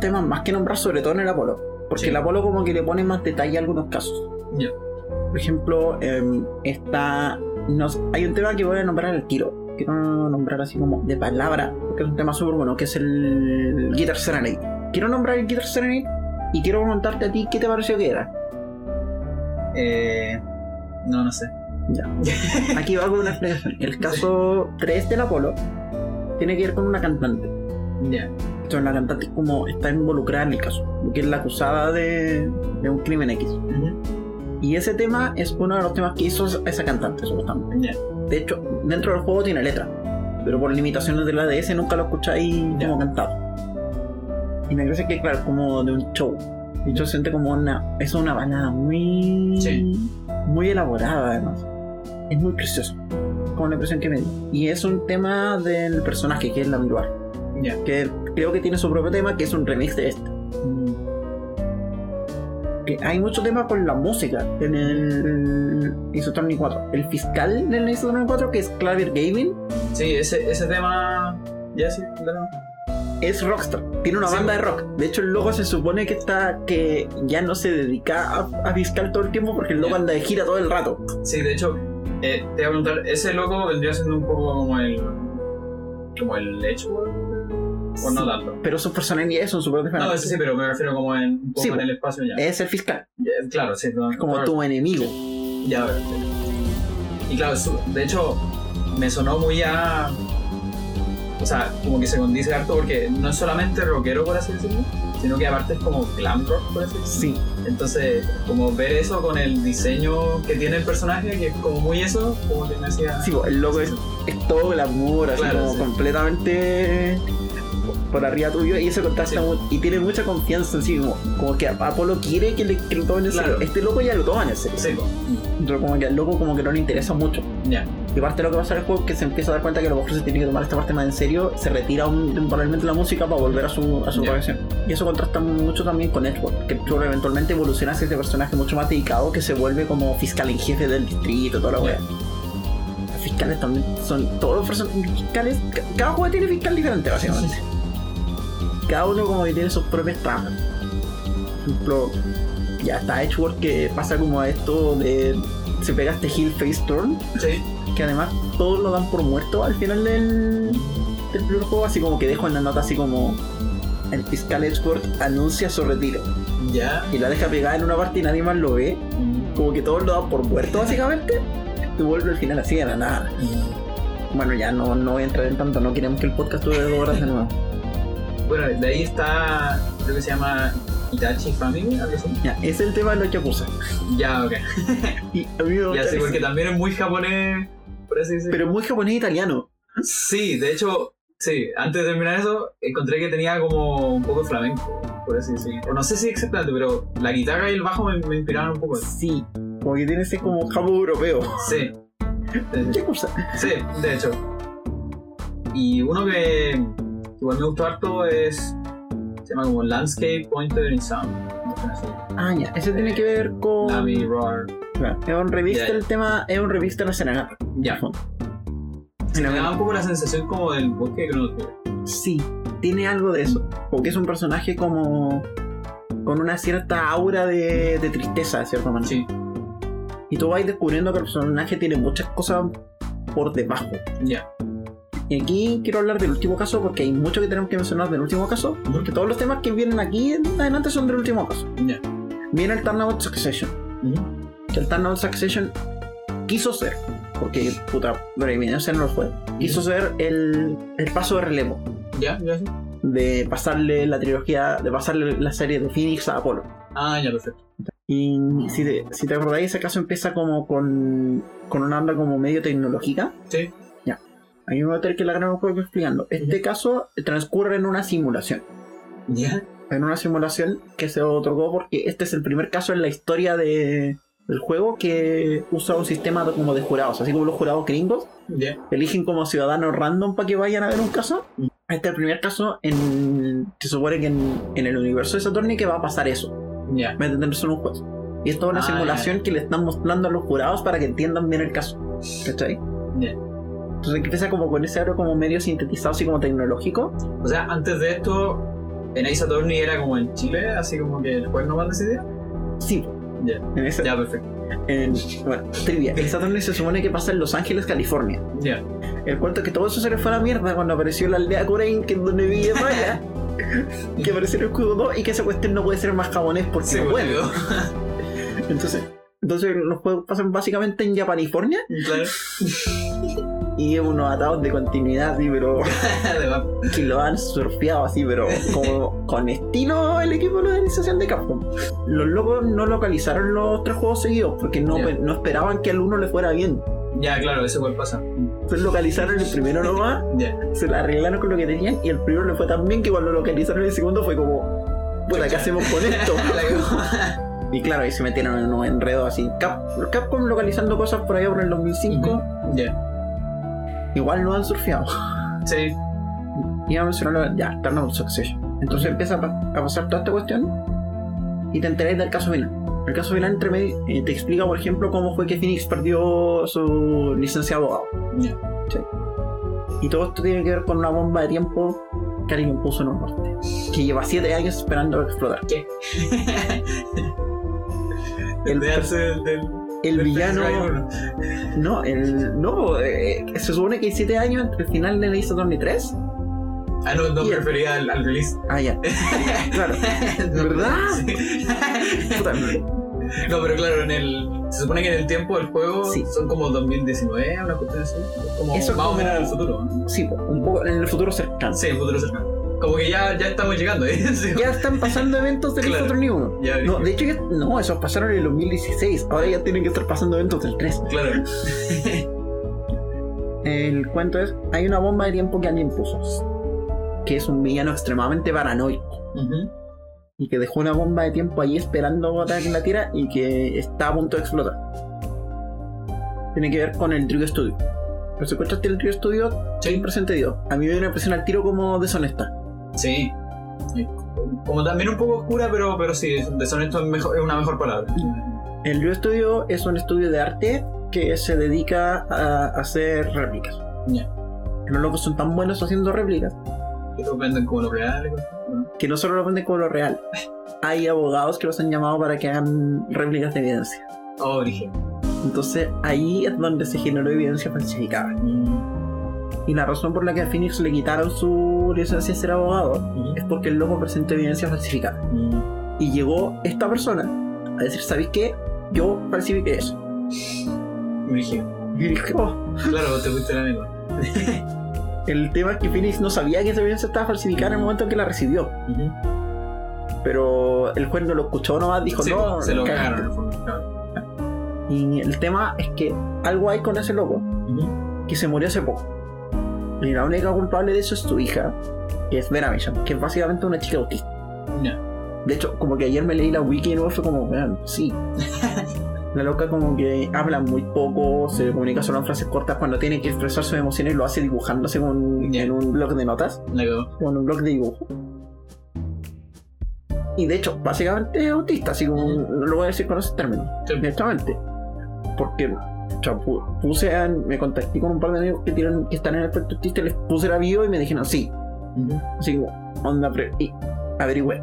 Temas más que nombrar, sobre todo en el Apolo. Porque Sí. el Apolo como que le pone más detalle a algunos casos. Ya. Por ejemplo, em, está. nos- hay un tema que voy a nombrar al tiro. Quiero nombrar así como de palabra, porque es un tema súper bueno, que es el Guitar Serenade. Quiero nombrar el Guitar Serenade y quiero preguntarte a ti qué te pareció que era. Eh, no, no sé. Aquí va con una explicación. El caso 3 del Apolo tiene que ver con una cantante. Ya. Entonces la cantante es como está involucrada en el caso, porque es la acusada de, de un crimen X. Ujú. Y ese tema es uno de los temas que hizo esa cantante, supuestamente. Ya. De hecho, dentro del juego tiene letra, pero por limitaciones de la DS nunca lo escucháis Ya. como cantado. Y me parece que, claro, como de un show. Hecho, se siente como una. Es una balada muy. Sí. Muy elaborada, además. Es muy precioso. Como la impresión que me dio. Y es un tema del personaje, que es la Miruar. Ya. Que creo que tiene su propio tema, que es un remix de este. Que hay mucho tema con la música en el Attorney 4. El fiscal del Attorney 4, que es Claver Gavin, Sí, ese, ese tema. Ya sí, claro. es rockstar. Tiene una Sí. banda de rock. De hecho, el loco se supone que está que ya no se dedica a, a fiscal todo el tiempo porque el loco Ya. anda de gira todo el rato. Sí, de hecho, eh, te iba a preguntar, ese loco vendría siendo un poco como el. como el Edgeworld. O no tanto. Pero sus personalidades son súper No, diferentes. ese sí, pero me refiero como en, un poco Sí, en el espacio ya. Es el fiscal, Ya, Claro, sí. no, como claro. tu enemigo. Ya, a ver. Y claro, su- de hecho, me sonó muy a. O sea, como que se condice harto porque no es solamente rockero, por así decirlo, sino que aparte es como glam rock, por así decirlo. Sí, Entonces, como ver eso con el diseño que tiene el personaje, que es como muy eso, como que me hacía. sí, el loco es, es todo glamour, así Claro, como sí. completamente por arriba tuyo y eso contrasta Sí. y tiene mucha confianza en sí como, como que Apolo quiere que, le, que lo tomen en Claro. serio. Este loco ya lo toman en serio. Sí. Pero como que al loco como que no le interesa mucho. Y parte de lo que pasa en el juego es que se empieza a dar cuenta que los se tiene que tomar esta parte más en serio, se retira un- temporalmente la música para volver a su, a su profesión. Y eso contrasta mucho también con Edward, que Edward eventualmente evoluciona hacia este personaje mucho más dedicado que se vuelve como fiscal en jefe del distrito, toda la Ya. wea. Los fiscales también son todos los personajes fiscales, ca- cada juego tiene fiscal diferente básicamente. Cada uno como que tiene sus propias tramas. Por ejemplo, ya está Edgeworth que pasa como a esto de se pega este heel face turn Sí. que además todos lo dan por muerto al final del, del primer juego, así como que dejo en la nota así como el fiscal Edgeworth anuncia su retiro Ya. y la deja pegada en una parte y nadie más lo ve, como que todos lo dan por muerto básicamente, y vuelve al final así de la nada. Bueno, ya no, no voy a entrar en tanto, no queremos que el podcast dure dos horas de nuevo. Bueno, de ahí está, creo que se llama Itachi Family, algo así. Ya, es el tema de los Yakuza. Ya, ok. Y a mí me gusta Ya eso. porque también es muy japonés, por así decirlo. Pero muy japonés e italiano. Sí, de hecho, sí, antes de terminar eso, encontré que tenía como un poco de flamenco, por así decirlo. O no sé si exactamente, pero la guitarra y el bajo me, me inspiraron un poco. Sí, como que tiene ese como japo europeo. Sí. Sí, Yakuza. Sí, de hecho. Y uno que igual me gustó harto es. Se llama como Landscape Pointer in Sound. Ah, ya, ese tiene que ver con... Nami, Roar. Claro, Es un remix Ya, del tema, es un de la serenata. Ya. Se me da un poco la sensación como del bosque de Trigger. Sí, tiene algo de eso. Porque es un personaje como. con una cierta aura de, de tristeza, de cierta manera. Sí, Y tú vas descubriendo que el personaje tiene muchas cosas por debajo. ya. Y aquí quiero hablar del último caso porque hay mucho que tenemos que mencionar del último caso. Porque todos los temas que vienen aquí en adelante son del último caso. Viene el Turnabout Succession. El Turnabout Succession quiso ser. Porque, puta, por evidencia no lo fue. Quiso ser el, el paso de relevo. Ya, ya sí. de pasarle la trilogía, de pasarle la serie de Phoenix a Apolo. Ah, ya, perfecto. Y si te, si te acordáis, ese caso empieza como con, con una onda como medio tecnológica. Sí. A mí me va a tener que la gran un poco explicando. Este Ujú. caso transcurre en una simulación. Ya. En una simulación que se otorgó porque este es el primer caso en la historia de, del juego que usa un sistema de- como de jurados. Así como los jurados gringos Ya. eligen como ciudadanos random para que vayan a ver un caso. Mm. Este es el primer caso en. Se supone que en, en el universo de Saturni que va a pasar eso. Ya. Entenderse en un juez. Y esto es una Ah, simulación que le están mostrando a los jurados para que entiendan bien el caso. ¿Cachai? Ya. Entonces empieza como con ese aro como medio sintetizado, así como tecnológico. O sea, antes de esto, en Ace Attorney era como en Chile, así como que el juez no va a decidir. Sí, Ya, en esa, ya, perfecto. en, bueno, trivia. El Saturn se supone que pasa en Los Ángeles, California. Ya. El cuento es que todo eso se le fue a la mierda cuando apareció la aldea Corain, que es donde vivía Maya. que apareció el escudo 2 y que esa cuestión no puede ser más japonés porque Sí, no puede. Entonces, entonces los juegos pasan básicamente en Japanifornia Claro. y unos atados de continuidad así, pero que lo han surfeado así, pero como con estilo el equipo de organización de Capcom. Los locos no localizaron los tres juegos seguidos porque no, no esperaban que al uno le fuera bien. ya, claro, eso igual pasa. Entonces localizaron el primero nomás, Ya. se la arreglaron con lo que tenían y el primero le fue tan bien que cuando lo localizaron el segundo fue como, puta, ¿qué hacemos con esto? Y claro, ahí se metieron en unos enredos así. Cap- Capcom localizando cosas por allá por el 2005, Ya. Igual no han surfeado. Sí. Iba a mencionarlo ya, Eternal Succession. Entonces empieza a, pa- a pasar toda esta cuestión y te enteráis del caso final. El caso final entre medio eh, te explica, por ejemplo, cómo fue que Phoenix perdió su licencia de abogado. Ya. Y todo esto tiene que ver con una bomba de tiempo que alguien puso en el norte. Que lleva 7 años esperando a explotar. ¿Qué? El, de el villano. No, el. No, eh, se supone que hay 7 años entre el final de Ace Attorney 3. Ah, no, no me refería al, al release. Ah, ya. Claro. ¿Verdad? Puta, No, pero claro, en el. Se supone que en el tiempo del juego Sí. son como 2019, una cuestión así. Como Eso es más o como- menos en el futuro. Sí, un poco en el futuro cercano. Sí, el futuro cercano. Como que ya, ya estamos llegando, ¿eh? Sí. Ya están pasando eventos del Claro. Ace Attorney 1. Ya, No, de hecho, ya, no, esos pasaron en el 2016. Ahora ya tienen que estar pasando eventos del 3. Claro. El cuento es: hay una bomba de tiempo que alguien puso. Que es un villano extremadamente paranoico. Y que dejó una bomba de tiempo ahí esperando a en la Tierra y que está a punto de explotar. Tiene que ver con el Trio Studio. ¿Pero escuchaste el Trio Studio? Sí. Impresión te dio. A mí me dio una impresión al tiro como deshonesta. Sí. Como también un poco oscura, pero, pero sí, deshonesto es, mejor, es una mejor palabra. El Trio Studio es un estudio de arte que se dedica a hacer réplicas. Ya. Los locos son tan buenos haciendo réplicas Que lo venden como lo real. ¿no? que no solo lo venden como lo real. Hay abogados que los han llamado para que hagan réplicas de evidencia. Oh, origen. Entonces ahí es donde se generó evidencia falsificada. Y la razón por la que a Phoenix le quitaron su licencia de ser abogado es porque el loco presentó evidencia falsificada. Y llegó esta persona a decir, ¿sabéis qué? Yo falsifiqué eso. Y dije, oh. Claro, te fuiste la lengua. El tema es que Phoenix no sabía que esa evidencia estaba falsificada en el momento en que la recibió. Pero el juez no lo escuchó nomás, dijo, Sí, no, se lo cagaste". cagaron el. Y el tema es que algo hay con ese loco que se murió hace poco. Y la única culpable de eso es su hija, que es Vera Mission, que es básicamente una chica autista. De hecho, como que ayer me leí la wiki y no fue como, vean, sí. La loca como que habla muy poco, se comunica solo en frases cortas cuando tiene que expresar sus emociones lo hace dibujándose con- en un blog de notas en un blog de dibujo. Y de hecho, básicamente es autista, así como Ujú. no lo voy a decir con esos términos, Sí. directamente. Porque o sea, pu- puse a- me contacté con un par de amigos que, tienen, que están en el aspecto autista, les puse la bio y me dijeron sí. Así como, onda, pre- y averigüé.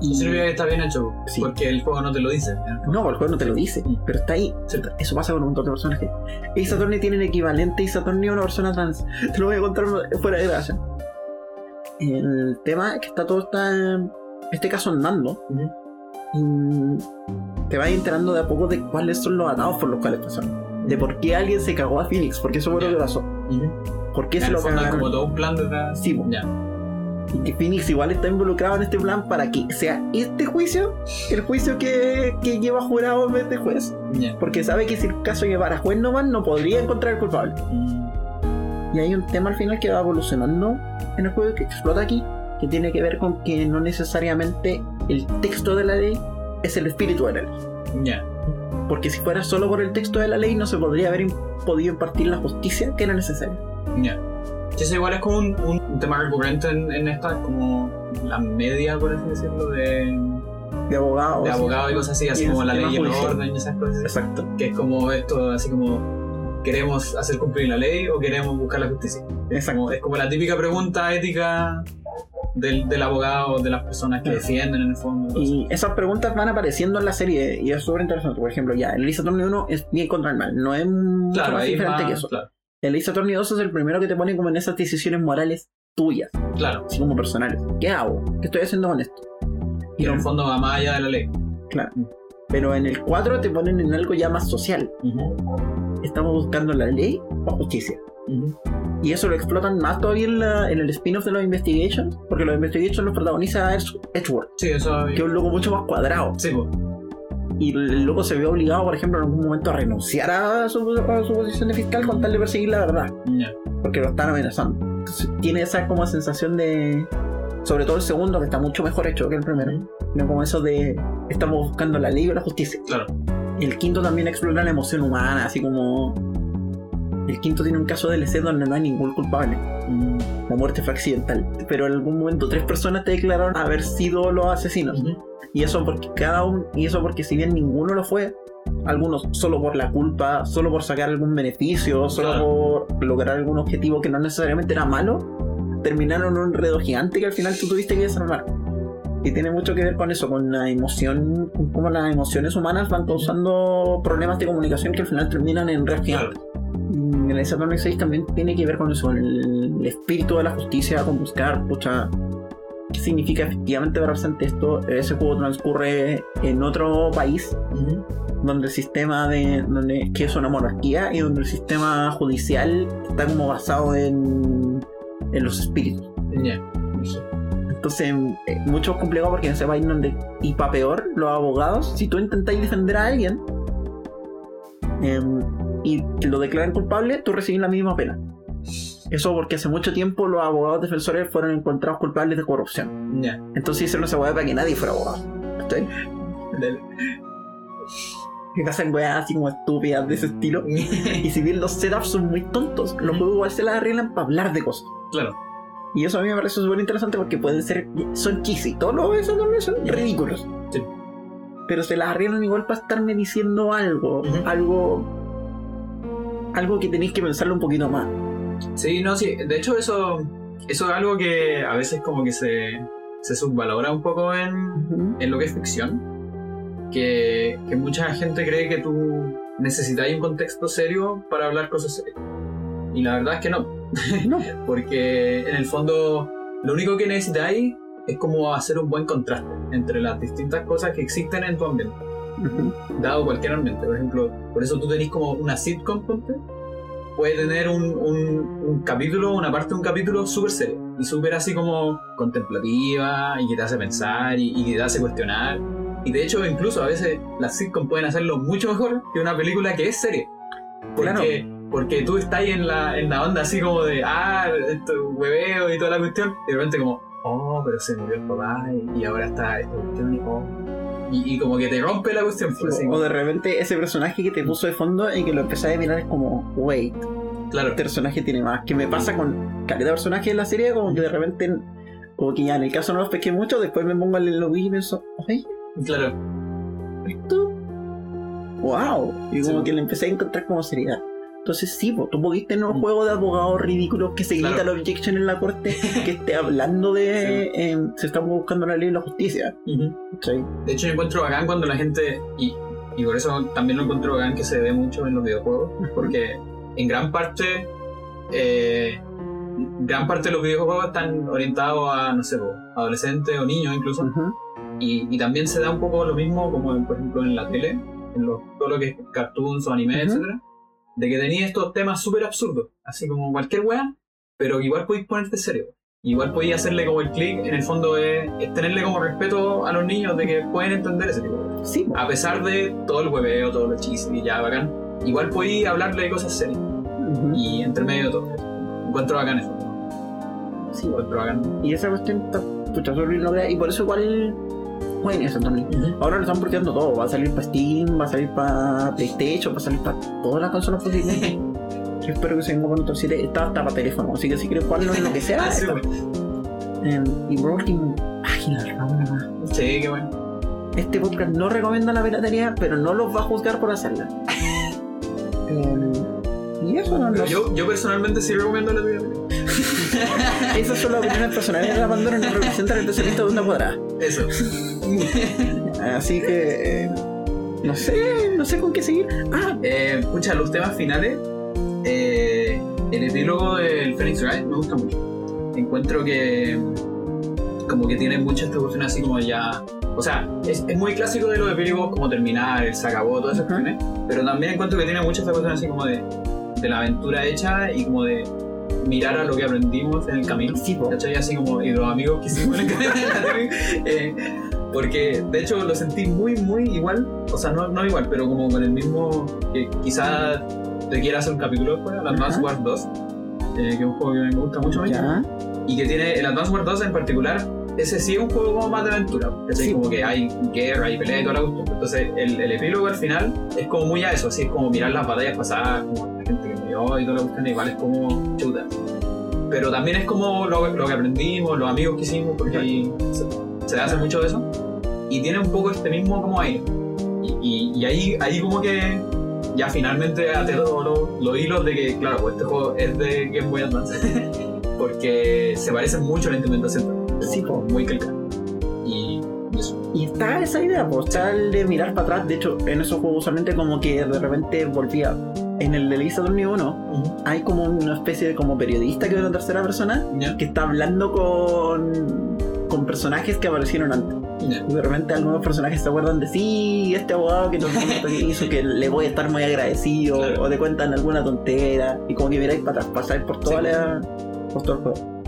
Y significa que está bien hecho, Sí. porque el juego no te lo dice. No, el juego no te lo dice, Mm. pero está ahí. Sí. Eso pasa con un montón de personajes. Ace Attorney tiene el equivalente Ace Attorney a una persona trans. Te lo voy a contar fuera de gracia. El tema es que está todo está, este caso andando y te vas enterando de a poco de cuáles son los atados por los cuales pasaron. De por qué alguien se cagó a Phoenix, porque eso fue lo que pasó. ¿Por qué se lo cagaron? como todo un plan detrás. Sí. Ya. Y que Phoenix igual está involucrado en este plan para que sea este juicio el juicio que, que lleva jurado en vez de juez. Porque sabe que si el caso llevara a juez nomás no podría encontrar el culpable. Y hay un tema al final que va evolucionando en el juego que explota aquí, que tiene que ver con que no necesariamente el texto de la ley es el espíritu de la ley. Ya. Porque si fuera solo por el texto de la ley no se podría haber podido impartir la justicia que era necesaria. Ya. Eso igual es como un, un tema recurrente en, en esta, como la media, por así decirlo, de, De abogados. de abogados y cosas así, así como la ley y el orden y esas cosas. Exacto. Que es como esto, así como, ¿queremos hacer cumplir la ley o queremos buscar la justicia? Es Exacto. como, es como la típica pregunta ética del, del abogado, de las personas que defienden en el fondo. Y esas preguntas van apareciendo en la serie y es súper interesante. Por ejemplo, ya, el Ace Attorney 1 es bien contra el mal, no es mucho claro, más diferente más- que eso. Claro, El Ace Attorney 2 es el primero que te pone como en esas decisiones morales tuyas, claro. así como personales. ¿Qué hago? ¿Qué estoy haciendo con esto? Y en el fondo va más allá de la ley. Claro. Pero en el 4 te ponen en algo ya más social. Estamos buscando la ley o justicia. Y eso lo explotan más todavía en, la- en el spin-off de los Investigations, porque los Investigations los protagoniza Edge- Edgeworth, Sí, eso. que es un loco mucho más cuadrado. Sí, pues. Y el loco se ve obligado, por ejemplo, en algún momento a renunciar a su, a su posición de fiscal con tal de perseguir la verdad, porque lo están amenazando. Entonces tiene esa como sensación de. Sobre todo el segundo, que está mucho mejor hecho que el primero. No como eso de. Estamos buscando la ley o la justicia. Claro. El quinto también explora la emoción humana, así como. El quinto tiene un caso de DLC donde no hay ningún culpable. La muerte fue accidental. Pero en algún momento tres personas te declararon haber sido los asesinos. Y eso porque cada uno, y eso porque si bien ninguno lo fue, algunos solo por la culpa, solo por sacar algún beneficio, solo Claro. por lograr algún objetivo que no necesariamente era malo, terminaron en un enredo gigante que al final tú tuviste que desarmar. Y tiene mucho que ver con eso, con la emoción, con cómo las emociones humanas van causando problemas de comunicación que al final terminan en redes gigantes. Y el Ace Attorney 6 también tiene que ver con eso, el, el espíritu de la justicia, con buscar, pucha, qué significa efectivamente verse ante esto. Ese juego transcurre en otro país donde el sistema de. donde que es una monarquía y donde el sistema judicial está como basado en. en los espíritus. Entonces, eh, mucho más complicado porque en ese país donde. y para peor, los abogados, si tú intentáis defender a alguien em, y lo declaran culpable, tú recibes la misma pena. Eso porque hace mucho tiempo los abogados defensores fueron encontrados culpables de corrupción. Ya. Entonces hicieron esa weá para que nadie fuera abogado. Del- Que hacen weas así como estúpidas de ese estilo. Y si bien los setups son muy tontos, los juegos igual se las arreglan para hablar de cosas. claro. Y eso a mí me parece súper interesante porque pueden ser. son cheesy. Todos los esos son ridículos. Sí. Pero se las arreglan igual para estarme diciendo algo. Algo. Algo que tenéis que pensarlo un poquito más. Sí, no, sí. De hecho, eso, eso es algo que a veces como que se, se subvalora un poco en, Ujú. en lo que es ficción. Que, que mucha gente cree que tú necesitas un contexto serio para hablar cosas serias. Y la verdad es que no. No. Porque en el fondo lo único que necesitáis es como hacer un buen contraste entre las distintas cosas que existen en tu ambiente. Dado cualquier ambiente. Por ejemplo, por eso tú tenés como una sitcom, ponte, puede tener un, un- un capítulo, una parte de un capítulo súper serio y súper así como contemplativa y que te hace pensar y, y que te hace cuestionar. Y de hecho, incluso a veces las sitcoms pueden hacerlo mucho mejor que una película que es seria. Porque, porque tú estás en la, en la onda así como de, ah, esto hueveo y toda la cuestión, y de repente como, oh, pero se murió el papá y, y ahora está esta cuestión y, oh. Y, y como que te rompe la cuestión. pues, o de repente ese personaje que te puso de fondo y que lo empezás a mirar es como, wait, claro. este personaje tiene más. Que me pasa con calidad de personajes de la serie, como que de repente, como que ya en el caso no los pesqué mucho, después me pongo el lobby y pienso, ay, Claro, esto, wow. Y como Sí. que le empecé a encontrar como seriedad. Entonces sí, po, tú podís tener un juego de abogados ridículos que se grita Claro. la objection en la corte, que esté hablando de eh, se está buscando la ley y la justicia. de hecho yo encuentro bacán cuando la gente, y, y por eso también lo encuentro bacán que se ve mucho en los videojuegos, porque en gran parte, eh, gran parte de los videojuegos están orientados a, no sé, adolescentes o niños incluso, y, y también se da un poco lo mismo como por ejemplo en la tele, en los- todo lo que es cartoons o anime, Ujú. etcétera, de que tenéis estos temas súper absurdos, así como cualquier wea, pero que igual podéis ponerte serio. Igual podéis hacerle como el clic, en el fondo es, es tenerle como respeto a los niños de que pueden entender ese tipo de cosas. Sí. A pesar de todo el hueveo, todo lo chiste y ya bacán, igual podéis hablarle de cosas serias. Ujú. Y entre medio de todo. Encuentro bacán eso. Sí. Encuentro bacán. Y esa cuestión está lograda, y por eso igual jueguen eso también. Ahora lo están porteando todo, va a salir para Steam, va a salir para PlayStation, va a salir para todas las consolas posibles. Yo espero que se venga con otro 7, está hasta para teléfono, así que si quieres jugarlo en lo que sea, Ah, sí, y por último, una más. Sí, qué bueno. Este podcast no recomienda la piratería, pero no los va a juzgar por hacerla. Eh, y eso no Pero lo yo, yo personalmente sí recomiendo la tuya. Esas son las opiniones personales de la Pandora, no representan el pensamiento de una cuadrada. Eso. Así que. eh, no sé, no sé con qué seguir. Ah, Eh, pucha, los temas finales. eh, el epílogo del Phoenix Wright me gusta mucho. Encuentro que. Como que tiene mucha esta cuestión así como ya. O sea, es, es muy clásico de los epílogos como terminar, el se acabó, todas esas cuestiones. Pero también encuentro que tiene mucha esta cuestión así como de, de la aventura hecha y como de mirar a lo que aprendimos en el camino. sí. ¿Cachai? Así como, y los amigos que hicimos en el camino. eh, porque de hecho lo sentí muy, muy igual. O sea, no, no igual, pero como con el mismo. Que quizá te quiera hacer un capítulo después, el Advance. Wars 2. eh, que es un juego que me gusta mucho. Ya. Y que tiene el Advance Wars 2 en particular. Ese sí es un juego como más de aventura. ¿cachai? Sí. Como que hay guerra, hay pelea y toda la cuestión. Entonces, el, el epílogo al final es como muy a eso. Así es como mirar las batallas pasadas, como gente que murió y toda la cuestión. Igual es como chuta pero también es como lo, lo que aprendimos, los amigos que hicimos, porque ahí se, se hace mucho de eso. Y tiene un poco este mismo como aire. Y, y- y ahí, ahí como que ya finalmente até todos los, los hilos de que, claro, pues este juego es de Game Boy Advance. porque se parecen mucho a la implementación. Sí, po. Muy calcada. Y, y está esa idea, pues, el de mirar para atrás. De hecho, en esos juegos usualmente como que de repente volvía. En el de Lisa 1 hay como una especie de como periodista que es una tercera persona Ya, que está hablando con, con personajes que aparecieron antes. ya. Y de repente algunos personajes se acuerdan de sí, este abogado que nos que hizo que le voy a estar muy agradecido, Claro. o te cuentan alguna tontera, y como que miráis para atrás, pasáis por toda Sí. la. por todo el juego.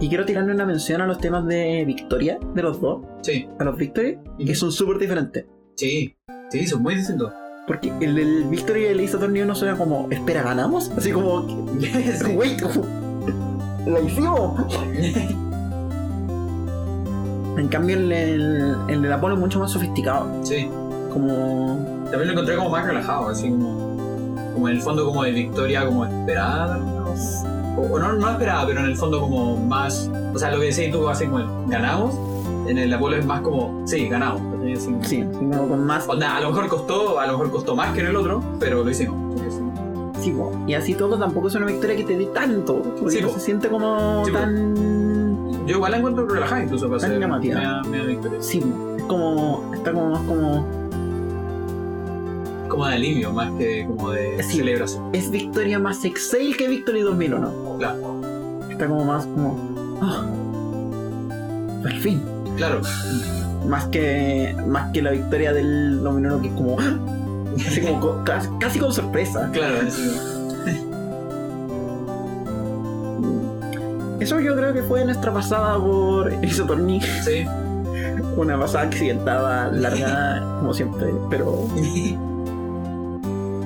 Y quiero tirarle una mención a los temas de Victoria, de los dos, Sí, a los Victory, que Ujú. son súper diferentes. sí, sí, son muy distintos. Porque el del Victory y el Ace Attorney uno suena como, espera, ¿ganamos? Así como, Sí. wait, la hicimos. En cambio, el, el, el del Apolo es mucho más sofisticado. sí. Como. También lo encontré como más relajado, así como, como en el fondo como de victoria como esperada. ¿no? O, o no, no esperada, pero en el fondo como más... O sea, lo que decís tú, así como el, ganamos, en el Apolo es más como, sí. Así, Sí, con más. Onda, a lo mejor costó, a lo mejor costó más que en el otro, pero lo hicimos. Sí. Sí, po. y así todo tampoco es una victoria que te dé tanto. Porque Sí, no po. se siente como Sí, tan. Yo igual la encuentro relajada incluso para ser media victoria. Sí, es como. Está como más como. Como de alivio, más que como de Sí. celebración. Es victoria más Excel que Victory 2001. Claro, Está como más como. ah, Por fin. Claro. Más que. Más que la victoria del 2001 que es como. ¡ah! Así como co- casi, casi con sorpresa. Claro. Eso yo creo que fue nuestra pasada por Attorney. sí. Una pasada accidentada, larga, como siempre, pero.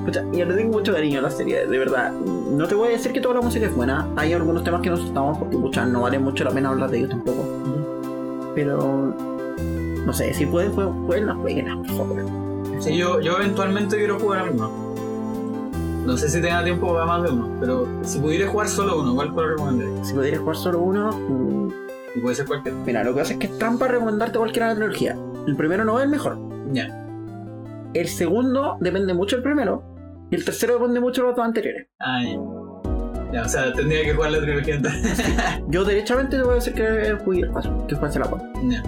Pucha, yo le tengo mucho cariño a la serie, de verdad. No te voy a decir que toda la música es buena. Hay algunos temas que nos saltamos porque, pucha, no vale mucho la pena hablar de ellos tampoco. Pero. No sé, si pueden, jueguen, las jueguen, por favor. Sí, yo, yo eventualmente quiero jugar a uno. No sé si tenga tiempo para más de uno, pero si pudiera jugar solo uno, ¿cuál cuál recomendaría? Si pudieras jugar solo uno. Y puede ser cualquiera. Mira, lo que pasa es que es trampa recomendarte cualquiera de la trilogía. El primero no es el mejor. Ya. El segundo depende mucho del primero. Y el tercero depende mucho de los dos anteriores. Ah, ya. Ya, o sea, tendría que jugar la trilogía entera. Yo derechamente te voy a decir que juegue el 4, que fuese el Apolo. Ya.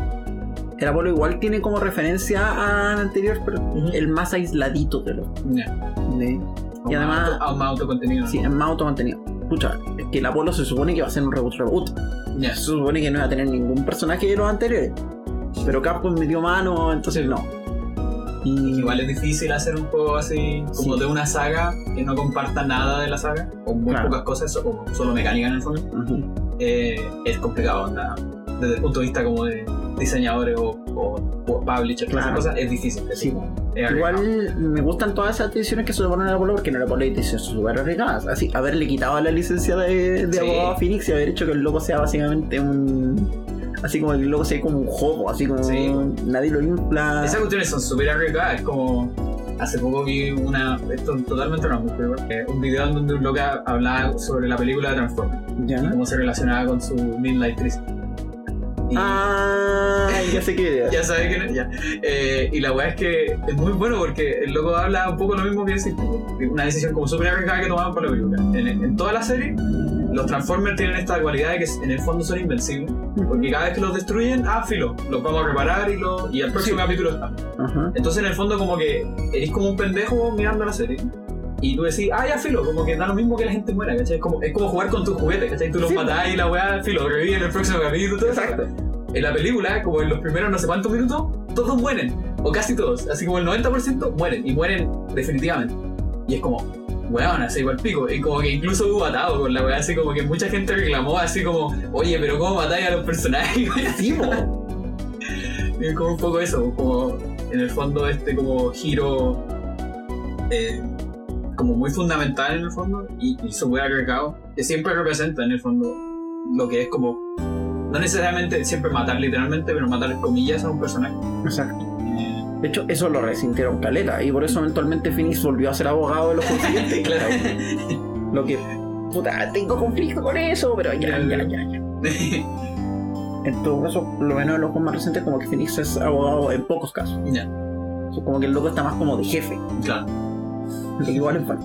El Apolo igual tiene como referencia al anterior, pero el más aisladito de los. Ya. de- Y más además- auto- más autocontenido. Sí, es más automantenido. Escucha, es que el Apolo se supone que va a ser un reboot reboot. Ya. Se supone que no va a tener ningún personaje de los anteriores. Pero Capcom metió mano, entonces no. Y Igual es difícil hacer un juego así, como Sí. de una saga que no comparta nada de la saga, o muy Claro. pocas cosas, o como solo mecánica en el fondo. Ujú. eh, es complicado, onda. Desde el punto de vista como de diseñadores o, o, o publishers, Claro. esas cosas, es difícil. es Sí. es. Igual me gustan todas esas decisiones que se le ponen al Apolo porque en el Apolo hay decisiones súper arriesgadas. Así, haberle quitado la licencia de, de Sí. abogado a Phoenix y haber hecho que el loco sea básicamente un. Así como el loco sea como un juego, así como Sí. nadie lo infla. Esas cuestiones son súper arriesgadas, es como... Hace poco vi una, esto es totalmente random, pero eh, un video en donde un loco hablaba sobre la película de Transformers y ¿Ya? cómo se relacionaba con su Midlight Crisis. Ah, ya sé qué idea. ya sabes que ya. Eh, y la weá es que es muy bueno porque el loco habla un poco lo mismo que decir una decisión como súper arriesgada que tomaron por la película. En, en toda la serie, los Transformers tienen esta cualidad de que en el fondo son invencibles. Porque cada vez que los destruyen, ah, filo, los vamos a reparar y, lo, y al próximo capítulo está. Ajá. Entonces, en el fondo, como que eres como un pendejo mirando la serie. Y tú decís, ah, ya filo, como que da lo mismo que la gente muera, ¿cachai? Es como, es como jugar con tus juguetes, ¿cachai? Tú los Sí. matás y la weá, filo, revive en el próximo capítulo. todo eso. Exacto. En la película, como en los primeros no sé cuántos minutos, todos mueren. O casi todos. Así como el 90% mueren. Y mueren definitivamente. Y es como, weón, así igual pico. Y como que incluso hubo atado con la weá, así como que mucha gente reclamó así como, oye, pero ¿cómo matáis a los personajes? Sí. Y es como un poco eso, como en el fondo este como giro eh, como muy fundamental en el fondo y, y súper agregado, que siempre representa en el fondo lo que es como, no necesariamente siempre matar literalmente, pero matar comillas a un personaje. Exacto. Eh, De hecho, eso lo resintieron caleta y por eso eventualmente Phoenix volvió a ser abogado de los consiguientes. claro. Lo que, puta, tengo conflicto con eso, pero ya, ya, ya, ya. En todo caso, lo menos en los juegos más recientes, como que Phoenix es abogado en pocos casos. ya, como que el loco está más como de jefe, claro. que igual es fan.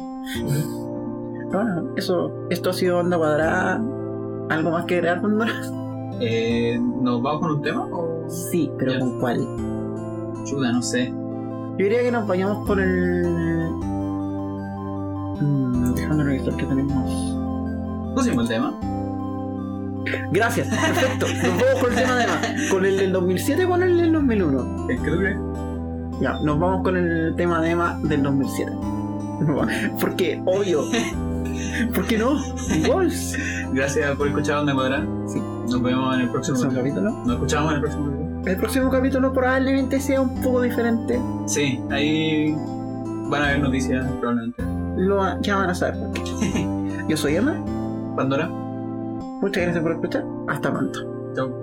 Bueno, eso, esto ha sido Onda Cuadrada. ¿Algo más que agregar, Pandora? Eh, ¿Nos vamos con un tema? O... Sí, pero Ya. ¿con cuál? Chuda, no sé. Yo diría que nos vayamos por el. Mm, déjame revisar que tenemos. Pusimos el tema. Gracias, perfecto. Nos vamos con el tema de más. ¿Con el del 2007 o con el del 2001? ¿Es que tú crees? Ya, nos vamos con el tema de Emma del 2007. Porque, obvio. ¿Por qué no? Gracias por escuchar Onda Cuadrada. Sí. Nos vemos en el próximo ¿Es un capítulo? Nos escuchamos en el próximo capítulo. El próximo capítulo probablemente sea un poco diferente. Sí, ahí van a haber noticias probablemente. Lo, ya van a saber. Yo soy Emma. Pandora, Muchas gracias por escuchar. Hasta pronto. chao.